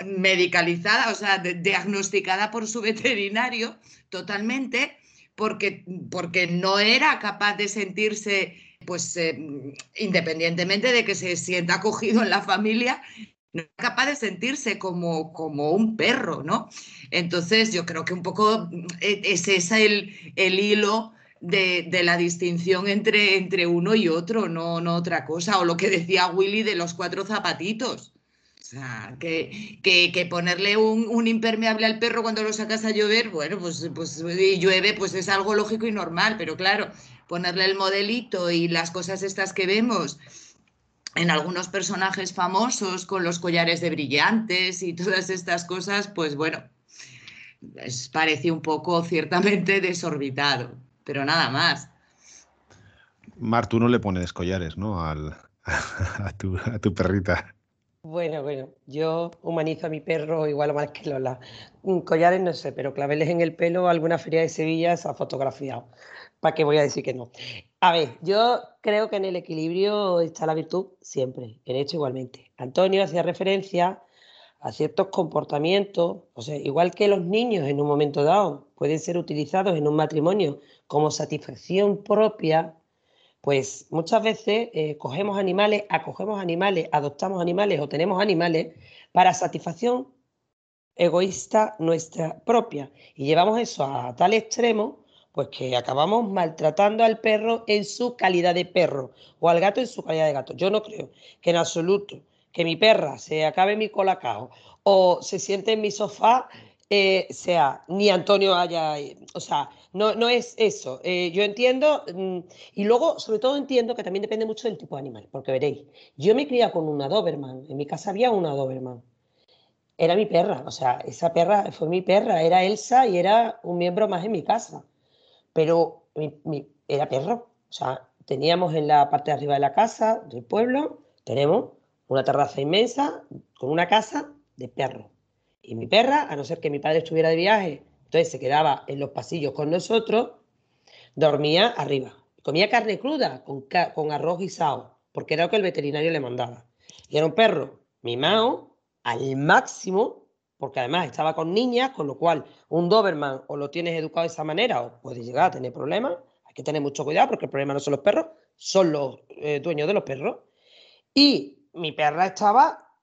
medicalizada, o sea, diagnosticada por su veterinario totalmente, porque, porque no era capaz de sentirse, pues eh, independientemente de que se sienta acogido en la familia, no era capaz de sentirse como, como un perro, ¿no? Entonces yo creo que un poco eh, es ese el, el hilo de, de, la distinción entre, entre uno y otro, no, no otra cosa. O lo que decía Willy de los cuatro zapatitos. O sea, que, que, ponerle un, impermeable al perro cuando lo sacas a llover, bueno, pues, pues llueve, pues es algo lógico y normal, pero claro, ponerle el modelito y las cosas estas que vemos en algunos personajes famosos con los collares de brillantes y todas estas cosas, pues bueno, parece un poco ciertamente desorbitado, pero nada más. Mar, tú no le pones collares, ¿no? Al, a, tu, a tu perrita. Bueno, bueno, yo humanizo a mi perro igual o más que Lola. Mm, collares no sé, pero claveles en el pelo, alguna feria de Sevilla se ha fotografiado. ¿Para qué voy a decir que no? A ver, yo creo que en el equilibrio está la virtud siempre, en hecho igualmente. Antonio hacía referencia a ciertos comportamientos, o sea, igual que los niños en un momento dado pueden ser utilizados en un matrimonio como satisfacción propia, pues muchas veces eh, cogemos animales, acogemos animales, adoptamos animales o tenemos animales para satisfacción egoísta nuestra propia. Y llevamos eso a tal extremo, pues que acabamos maltratando al perro en su calidad de perro o al gato en su calidad de gato. Yo no creo que en absoluto que mi perra se acabe mi colacao o se siente en mi sofá eh, sea ni Antonio haya, o sea, no, no es eso. Eh, yo entiendo, mm, y luego, sobre todo, entiendo que también depende mucho del tipo de animal, porque veréis, yo me cría con una Doberman, en mi casa había una Doberman. Era mi perra, o sea, esa perra fue mi perra, era Elsa y era un miembro más en mi casa. Pero era perro, o sea, teníamos en la parte de arriba de la casa, del pueblo, tenemos una terraza inmensa con una casa de perro. Y mi perra, a no ser que mi padre estuviera de viaje entonces se quedaba en los pasillos con nosotros, dormía arriba. Comía carne cruda con, con arroz guisado, porque era lo que el veterinario le mandaba. Y era un perro mimado al máximo, porque además estaba con niñas, con lo cual un Doberman o lo tienes educado de esa manera o puedes llegar a tener problemas. Hay que tener mucho cuidado porque el problema no son los perros, son los eh, dueños de los perros. Y mi perra estaba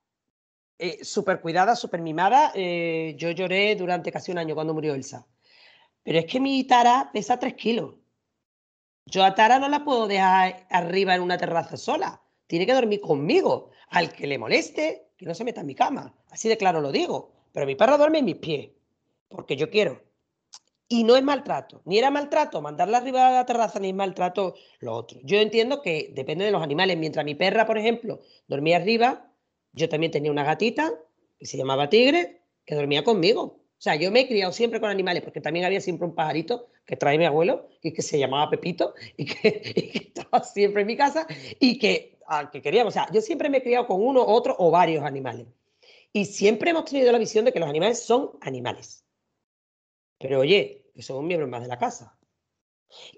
eh, súper cuidada, súper mimada. Eh, yo lloré durante casi un año cuando murió Elsa. Pero es que mi Tara pesa 3 kilos. Yo a Tara no la puedo dejar arriba en una terraza sola. Tiene que dormir conmigo. Al que le moleste, que no se meta en mi cama. Así de claro lo digo. Pero mi perra duerme en mis pies, porque yo quiero. Y no es maltrato, ni era maltrato mandarla arriba de la terraza, ni es maltrato lo otro. Yo entiendo que depende de los animales. Mientras mi perra, por ejemplo, dormía arriba, yo también tenía una gatita que se llamaba Tigre, que dormía conmigo. O sea, yo me he criado siempre con animales, porque también había siempre un pajarito que trae mi abuelo, y que se llamaba Pepito, y que, estaba siempre en mi casa, y que, al que queríamos. O sea, yo siempre me he criado con uno, otro o varios animales. Y siempre hemos tenido la visión de que los animales son animales. Pero oye, que son un miembro más de la casa.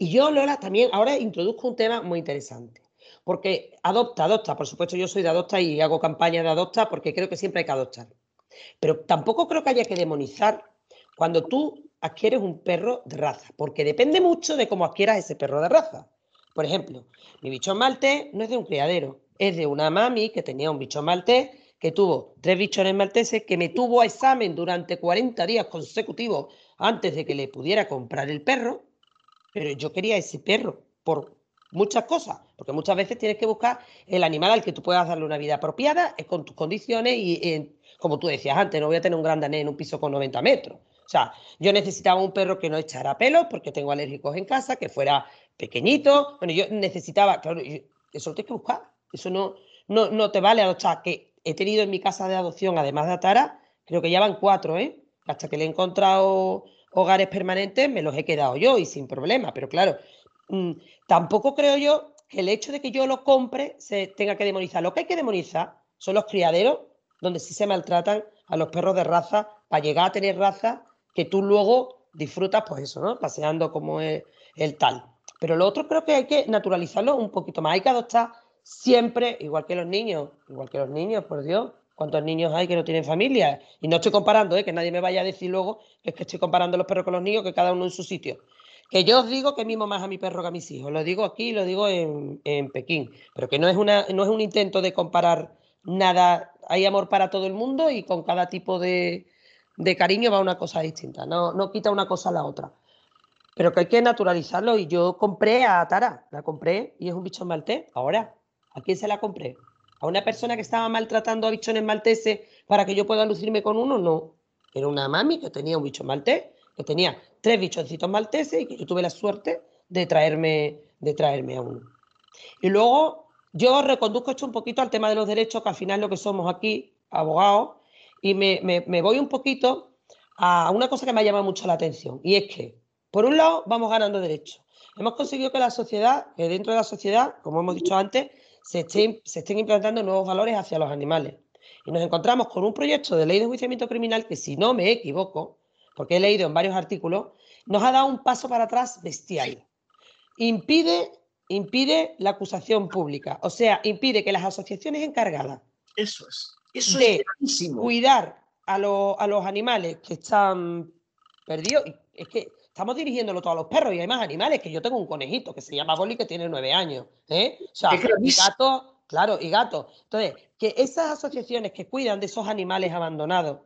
Y yo, Lola, también ahora introduzco un tema muy interesante. Porque adopta, adopta. Por supuesto, yo soy de adopta y hago campaña de adopta porque creo que siempre hay que adoptar. Pero tampoco creo que haya que demonizar cuando tú adquieres un perro de raza, porque depende mucho de cómo adquieras ese perro de raza. Por ejemplo, mi bichón maltés no es de un criadero, es de una mami que tenía un bichón maltés que tuvo tres bichones malteses, que me tuvo a examen durante 40 días consecutivos antes de que le pudiera comprar el perro, pero yo quería ese perro por muchas cosas, porque muchas veces tienes que buscar el animal al que tú puedas darle una vida apropiada, con tus condiciones y, eh, como tú decías antes, no voy a tener un gran danés en un piso con 90 metros. O sea, yo necesitaba un perro que no echara pelos porque tengo alérgicos en casa, que fuera pequeñito. Bueno, yo necesitaba, claro, eso lo tienes que buscar. Eso no, no, no te vale adoptar. Que he tenido en mi casa de adopción, además de Atara, creo que ya van cuatro, ¿eh? Hasta que le he encontrado hogares permanentes, me los he quedado yo y sin problema. Pero claro, mm, tampoco creo yo que el hecho de que yo lo compre se tenga que demonizar. Lo que hay que demonizar son los criaderos donde sí se maltratan a los perros de raza para llegar a tener raza que tú luego disfrutas, pues eso, ¿no? Paseando como es el tal. Pero lo otro creo que hay que naturalizarlo un poquito más. Hay que adoptar siempre, igual que los niños, igual que los niños, por Dios. ¿Cuántos niños hay que no tienen familia? Y no estoy comparando, ¿eh? que nadie me vaya a decir luego que es que estoy comparando los perros con los niños, que cada uno en su sitio. Que yo os digo que mimo más a mi perro que a mis hijos. Lo digo aquí, lo digo en, en Pekín. Pero que no es, una, no es un intento de comparar nada. Hay amor para todo el mundo y con cada tipo de, de cariño va una cosa distinta, no, no quita una cosa a la otra. Pero que hay que naturalizarlo y yo compré a Tara, la compré y es un bichón maltés. Ahora, ¿a quién se la compré? ¿A una persona que estaba maltratando a bichones malteses para que yo pueda lucirme con uno? No. Era una mami que tenía un bichón maltés, que tenía tres bichoncitos malteses y que yo tuve la suerte de traerme, de traerme a uno. Y luego yo reconduzco esto un poquito al tema de los derechos, que al final lo que somos aquí, abogados, y me, voy un poquito a una cosa que me ha llamado mucho la atención, y es que, por un lado, vamos ganando derechos. Hemos conseguido que la sociedad, que dentro de la sociedad, como hemos dicho antes, se estén, se estén implantando nuevos valores hacia los animales. Y nos encontramos con un proyecto de ley de juiciamiento criminal que, si no me equivoco, porque he leído en varios artículos, nos ha dado un paso para atrás bestial. Impide, impide la acusación pública, o sea, impide que las asociaciones encargadas Eso es eso de cuidar a, los animales que están perdidos. Es que estamos dirigiéndolo todos los perros y hay más animales, que yo tengo un conejito que se llama Boli que tiene nueve años. ¿eh? O sea, y gato, claro, y gato. Entonces, que esas asociaciones que cuidan de esos animales abandonados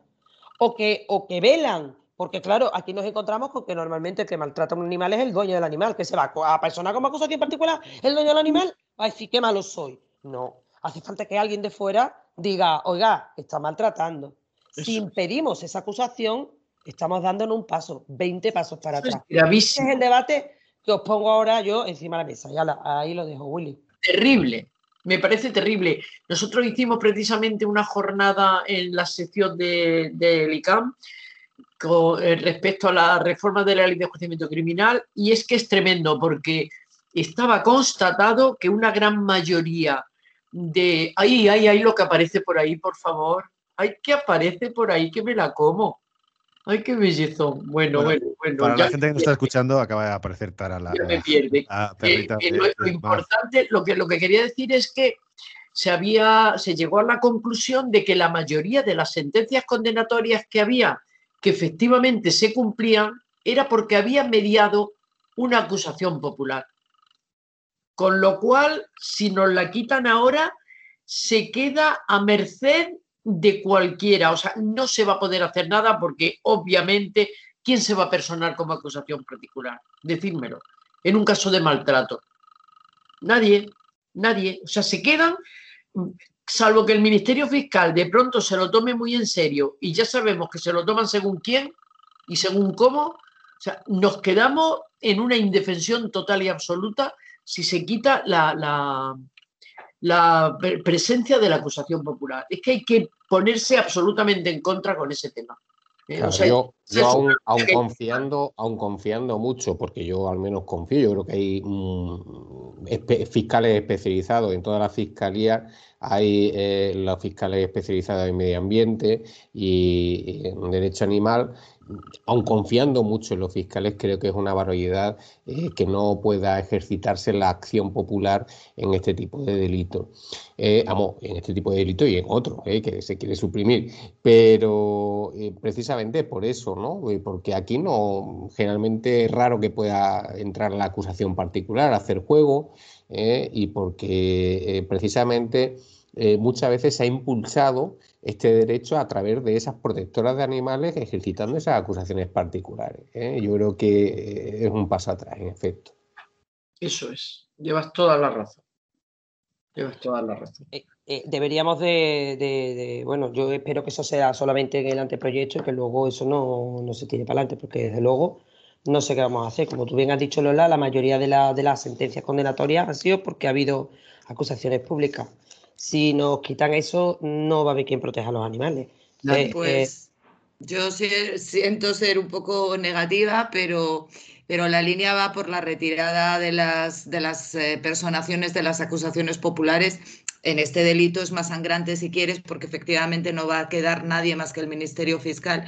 o que, o que velan, porque claro, aquí nos encontramos con que normalmente el que maltrata a un animal es el dueño del animal, que se va a persona como acusación particular, el dueño del animal, va a decir qué malo soy. No, hace falta que alguien de fuera diga, oiga, está maltratando. Si impedimos esa acusación, estamos dándonos un paso, 20 pasos para atrás. Es es el debate que os pongo ahora yo encima de la mesa. Ya ahí lo dejo, Willy. Terrible, me parece terrible. Nosotros hicimos precisamente una jornada en la sección de, de ICAM con, eh, respecto a la reforma de la ley de enjuiciamiento criminal y es que es tremendo porque estaba constatado que una gran mayoría de, ay, ay, ay, lo que aparece por ahí, por favor. Ay, que aparece por ahí, que me la como. Ay, qué bellezón. Bueno, bueno, bueno. para la gente que nos está escuchando, acaba de aparecer Tara la. me pierde. Eh, eh, lo, importante, lo que, lo que quería decir es que se, había, se llegó a la conclusión de que la mayoría de las sentencias condenatorias que había, que efectivamente se cumplían, era porque había mediado una acusación popular. Con lo cual, si nos la quitan ahora, se queda a merced de cualquiera. O sea, no se va a poder hacer nada porque obviamente, ¿quién se va a personar como acusación particular? Decírmelo. En un caso de maltrato. Nadie, nadie. O sea, se quedan salvo que el Ministerio Fiscal de pronto se lo tome muy en serio y ya sabemos que se lo toman según quién y según cómo, o sea, nos quedamos en una indefensión total y absoluta si se quita la, la, la presencia de la acusación popular. Es que hay que ponerse absolutamente en contra con ese tema. ¿eh? yo, aún, confiando, aún confiando mucho, porque yo al menos confío, yo creo que hay mm, fiscales especializados en toda la fiscalía, hay eh, los fiscales especializados en medio ambiente y en derecho animal, aun confiando mucho en los fiscales, creo que es una barbaridad eh, que no pueda ejercitarse la acción popular en este tipo de delitos. Eh, en este tipo de delitos y en otros, eh, que se quiere suprimir. Pero precisamente por eso, ¿no? Porque aquí no, generalmente es raro que pueda entrar la acusación particular, hacer juego, y porque precisamente muchas veces se ha impulsado este derecho a través de esas protectoras de animales ejercitando esas acusaciones particulares. ¿eh? Yo creo que eh, es un paso atrás, en efecto. Eso es, llevas toda la razón. Llevas toda la razón. Eh, deberíamos de, bueno, yo espero que eso sea solamente en el anteproyecto y que luego eso no, se tire para adelante, porque desde luego no sé qué vamos a hacer. Como tú bien has dicho, Lola, la mayoría de, de las sentencias condenatorias han sido porque ha habido acusaciones públicas si nos quitan eso, no va a haber quien proteja a los animales. Eh, pues yo siento ser un poco negativa, pero, pero la línea va por la retirada de las, de las eh, personaciones de las acusaciones populares. En este delito es más sangrante si quieres, porque efectivamente no va a quedar nadie más que el Ministerio Fiscal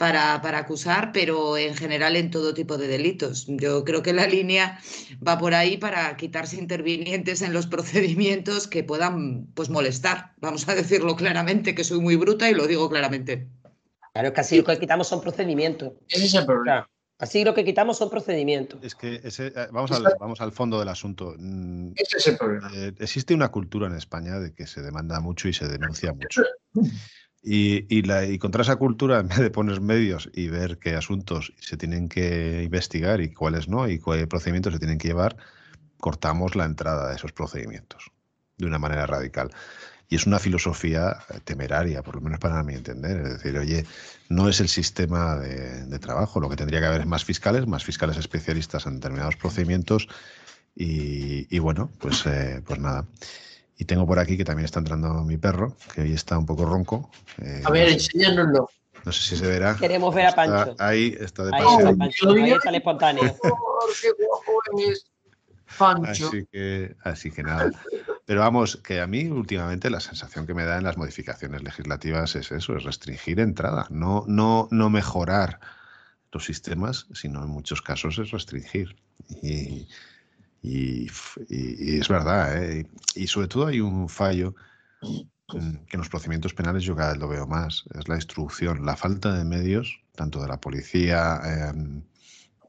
para, para, acusar, pero en general en todo tipo de delitos. Yo creo que la línea va por ahí para quitarse intervinientes en los procedimientos que puedan pues, molestar. Vamos a decirlo claramente, que soy muy bruta y lo digo claramente. Claro, es que así lo que quitamos son procedimientos. Ese es el problema. Así lo que quitamos son procedimientos. Es que eh, vamos, al, vamos al fondo del asunto. Mm, ese es el problema. Eh, existe una cultura en España de que se demanda mucho y se denuncia mucho. Y, y, contra esa cultura, en vez de poner medios y ver qué asuntos se tienen que investigar y cuáles no, y qué procedimientos se tienen que llevar, cortamos la entrada de esos procedimientos de una manera radical. Y es una filosofía temeraria, por lo menos para mi entender. Es decir, oye, no es el sistema de, trabajo. Lo que tendría que haber es más fiscales, más fiscales especialistas en determinados procedimientos. Y, bueno, pues, eh, pues nada. Y tengo por aquí que también está entrando mi perro, que hoy está un poco ronco. Eh, a ver, enséñanoslo. No sé si se verá. Queremos ver a Pancho. ahí está de paseo. Ahí, Pancho, ahí sale espontáneo. ¡Qué guapo es! Pancho. Así que, así que nada. Pero vamos, que a mí últimamente la sensación que me da en las modificaciones legislativas es eso, es restringir entrada, no, no, no mejorar los sistemas, sino en muchos casos es restringir. Y, y, es verdad, ¿eh? y sobre todo hay un fallo que en los procedimientos penales yo cada vez lo veo más, es la instrucción, la falta de medios, tanto de la policía, em,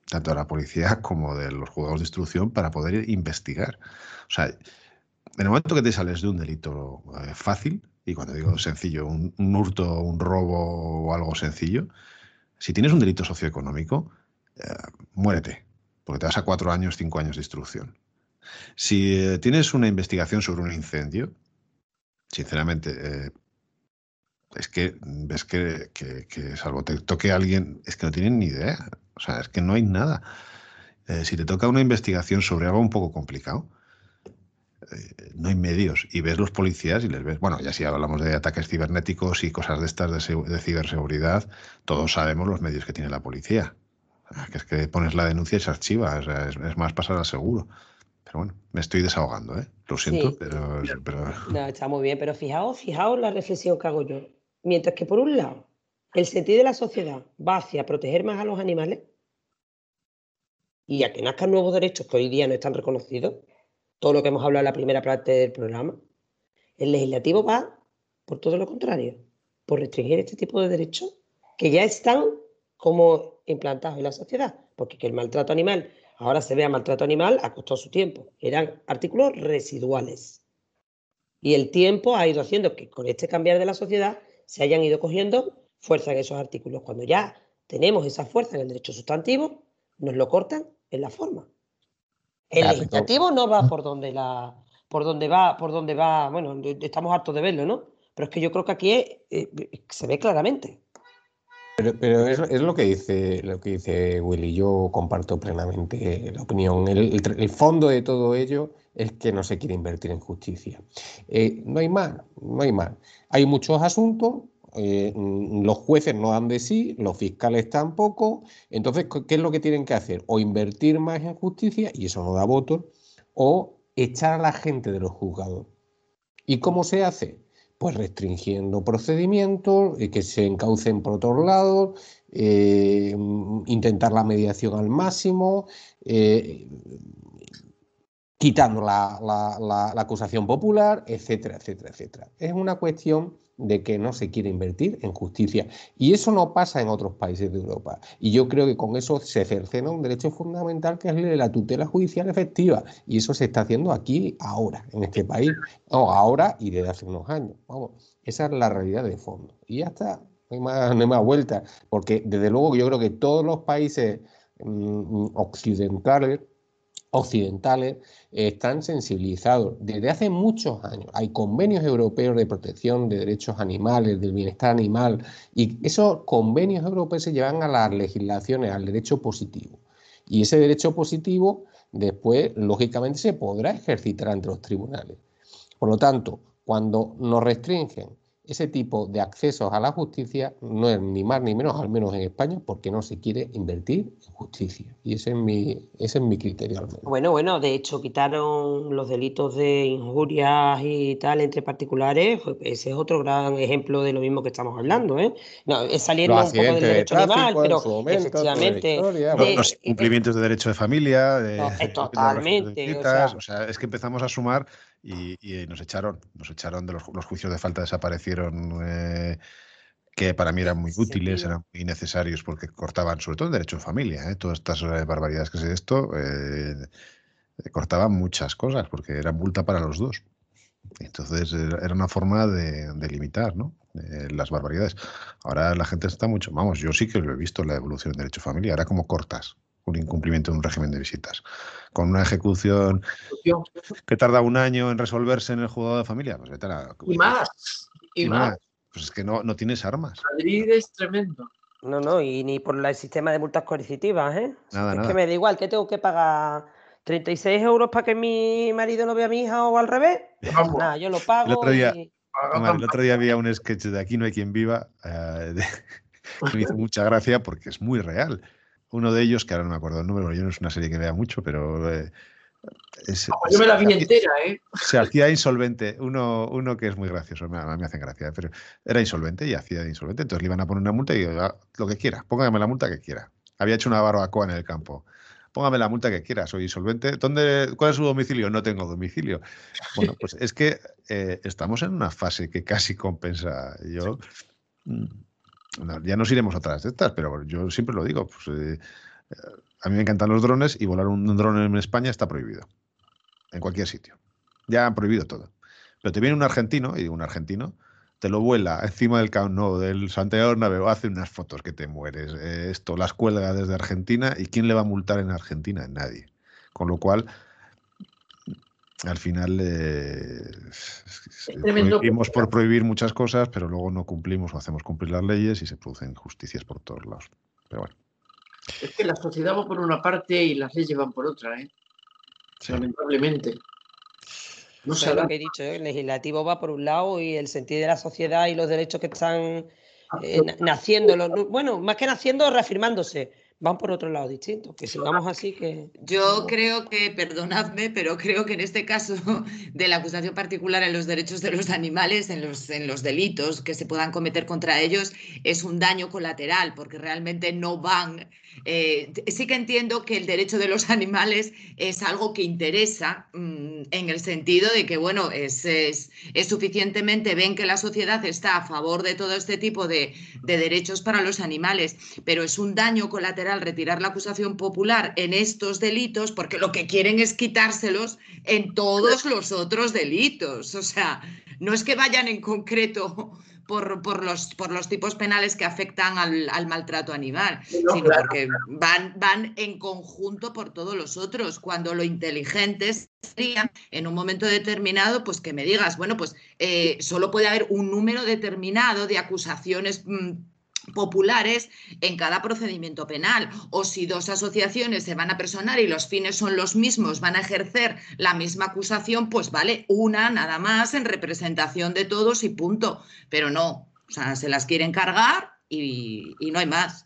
tanto de la policía como de los juzgados de instrucción para poder investigar. O sea, en el momento que te sales de un delito eh, fácil, y cuando digo sencillo, un, hurto, un robo o algo sencillo, si tienes un delito socioeconómico, eh, muérete porque te vas a cuatro años, cinco años de instrucción. Si eh, tienes una investigación sobre un incendio, sinceramente, eh, es que ves que, salvo te toque alguien, es que no tienen ni idea. O sea, es que no hay nada. Eh, si te toca una investigación sobre algo un poco complicado, no hay medios. Y ves los policías y les ves, bueno, ya si hablamos de ataques cibernéticos y cosas de estas de ciberseguridad, todos sabemos los medios que tiene la policía. Ah, que es que pones la denuncia y se archiva, es, más pasar al seguro. Pero bueno, me estoy desahogando, ¿eh? Lo siento, pero, No, está muy bien, pero fijaos, fijaos la reflexión que hago yo. Mientras que por un lado, el sentido de la sociedad va hacia proteger más a los animales y a que nazcan nuevos derechos que hoy día no están reconocidos, todo lo que hemos hablado en la primera parte del programa, el legislativo va por todo lo contrario, por restringir este tipo de derechos que ya están como implantados en la sociedad, porque que el maltrato animal ahora se vea maltrato animal ha costado su tiempo. Eran artículos residuales. Y el tiempo ha ido haciendo que con este cambiar de la sociedad se hayan ido cogiendo fuerza en esos artículos. Cuando ya tenemos esa fuerza en el derecho sustantivo, nos lo cortan en la forma. El legislativo no va por donde la, por dónde va, por dónde va, bueno, estamos hartos de verlo, ¿no? Pero es que yo creo que aquí eh, se ve claramente. Pero, es, lo que dice lo que dice Willy. Yo comparto plenamente la opinión. El, fondo de todo ello es que no se quiere invertir en justicia. Eh, no hay más, no hay más. Hay muchos asuntos. Eh, los jueces no dan de sí, los fiscales tampoco. Entonces, ¿qué es lo que tienen que hacer? O invertir más en justicia, y eso no da votos, o echar a la gente de los juzgados. ¿Y cómo se hace? Pues restringiendo procedimientos, y que se encaucen por otros lados, eh, intentar la mediación al máximo, eh, quitando la, acusación popular, etcétera, etcétera, etcétera. Es una cuestión de que no se quiere invertir en justicia. Y eso no pasa en otros países de Europa. Y yo creo que con eso se cercena un derecho fundamental que es el de la tutela judicial efectiva. Y eso se está haciendo aquí, ahora, en este país. No, ahora y desde hace unos años. Vamos, esa es la realidad de fondo. Y ya está, no hay más, no hay más vuelta. Porque desde luego yo creo que todos los países mm, occidentales occidentales están sensibilizados desde hace muchos años. Hay convenios europeos de protección de derechos animales, del bienestar animal, y esos convenios europeos se llevan a las legislaciones, al derecho positivo. Y ese derecho positivo después, lógicamente, se podrá ejercitar ante los tribunales. Por lo tanto, cuando nos restringen ese tipo de accesos a la justicia no es ni más ni menos, al menos en España, porque no se quiere invertir en justicia. Y ese es mi, ese es mi criterio. Bueno, bueno, de hecho quitaron los delitos de injurias y tal entre particulares. Pues ese es otro gran ejemplo de lo mismo que estamos hablando. ¿eh? No, es saliendo un poco del derecho animal, pero efectivamente... los incumplimientos de derecho de familia, de, totalmente. o sea, es que empezamos a sumar y, nos echaron, nos echaron de los, juicios de falta desaparecieron eh, que para mí eran muy útiles, eran muy necesarios porque cortaban, sobre todo el derecho de familia, ¿eh? todas estas eh, barbaridades que sé esto, cortaban muchas cosas porque era multa para los dos. Entonces era una forma de, limitar ¿no? las barbaridades. Ahora la gente está mucho, vamos, yo sí que lo he visto la evolución del derecho de familia, ahora como cortas un incumplimiento de un régimen de visitas. Con una ejecución que tarda un año en resolverse en el juzgado de familia, pues vete a la... Y más, y, más. Pues es que no, no tienes armas. Madrid es tremendo. No, no, y ni por el sistema de multas coercitivas, ¿eh? Nada, es que me da igual, que tengo que pagar? ¿36 euros para que mi marido no vea a mi hija o al revés? Nada, yo lo pago. El otro, día, el otro día había un sketch de Aquí no hay quien viva eh, que me hizo mucha gracia porque es muy real uno de ellos, que ahora no me acuerdo el número, yo no es una serie que vea mucho, pero... Eh, yo me la vi entera, ¿eh? Se hacía insolvente, uno, uno que es muy gracioso, me, me hacen gracia, pero era insolvente y hacía insolvente, entonces le iban a poner una multa y ah, lo que quiera, póngame la multa que quiera. Había hecho una barbacoa en el campo. Póngame la multa que quiera, soy insolvente. ¿Dónde, ¿Cuál es su domicilio? No tengo domicilio. Bueno, pues es que eh, estamos en una fase que casi compensa. Yo mm, ya nos iremos atrás de estas, pero yo siempre lo digo. Pues, eh, a mí me encantan los drones y volar un dron en España está prohibido. En cualquier sitio. Ya han prohibido todo. Pero te viene un argentino, y un argentino, te lo vuela encima del Camp del Santiago hace unas fotos que te mueres. Eh, esto las cuelga desde Argentina y ¿quién le va a multar en Argentina? Nadie. Con lo cual, al final eh, prohibimos por prohibir muchas cosas, pero luego no cumplimos o hacemos cumplir las leyes y se producen injusticias por todos lados. Pero bueno. Es que la sociedad va por una parte y las leyes van por otra, ¿eh? Lamentablemente. No sé lo que he dicho, ¿eh? el legislativo va por un lado y el sentido de la sociedad y los derechos que están eh, naciendo, bueno, más que naciendo, reafirmándose van por otro lado distinto, que sigamos así que... Yo creo que, perdonadme, pero creo que en este caso de la acusación particular en los derechos de los animales, en los, en los delitos que se puedan cometer contra ellos, es un daño colateral, porque realmente no van eh, sí que entiendo que el derecho de los animales es algo que interesa mm, en el sentido de que, bueno, es, es, suficientemente, ven que la sociedad está a favor de todo este tipo de, de, derechos para los animales, pero es un daño colateral retirar la acusación popular en estos delitos porque lo que quieren es quitárselos en todos los otros delitos. O sea, no es que vayan en concreto por, por, los, por los tipos penales que afectan al, maltrato animal, sino porque van, van en conjunto por todos los otros, cuando lo inteligente sería en un momento determinado, pues que me digas, bueno, pues eh, solo puede haber un número determinado de acusaciones mm, populares en cada procedimiento penal o si dos asociaciones se van a personar y los fines son los mismos, van a ejercer la misma acusación, pues vale una nada más en representación de todos y punto. Pero no, o sea, se las quieren cargar y, no hay más.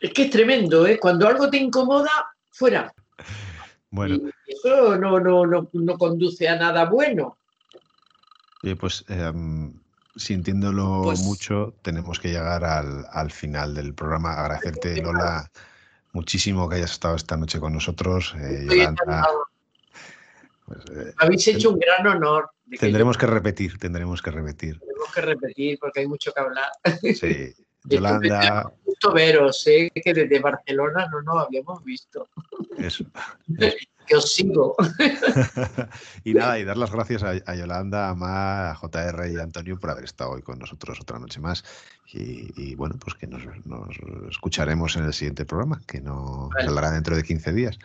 Es que es tremendo, ¿eh? Cuando algo te incomoda, fuera. Bueno. eso no, no, no, conduce a nada bueno. pues em, sintiéndolo pues mucho, tenemos que llegar al, final del programa. Agradecerte, Lola, muchísimo que hayas estado esta noche con nosotros. Eh, pues, eh, Habéis hecho un gran honor. Tendremos que, repetir, tendremos que repetir. Tenemos que repetir porque hay mucho que hablar. Sí, Yolanda. Justo veros, ¿eh? que desde Barcelona no nos habíamos visto. Eso. que os sigo. y nada, y dar las gracias a, Yolanda, a Mar, a JR y a Antonio por haber estado hoy con nosotros otra noche más. Y, bueno, pues que nos, escucharemos en el siguiente programa, que no saldrá dentro de 15 días.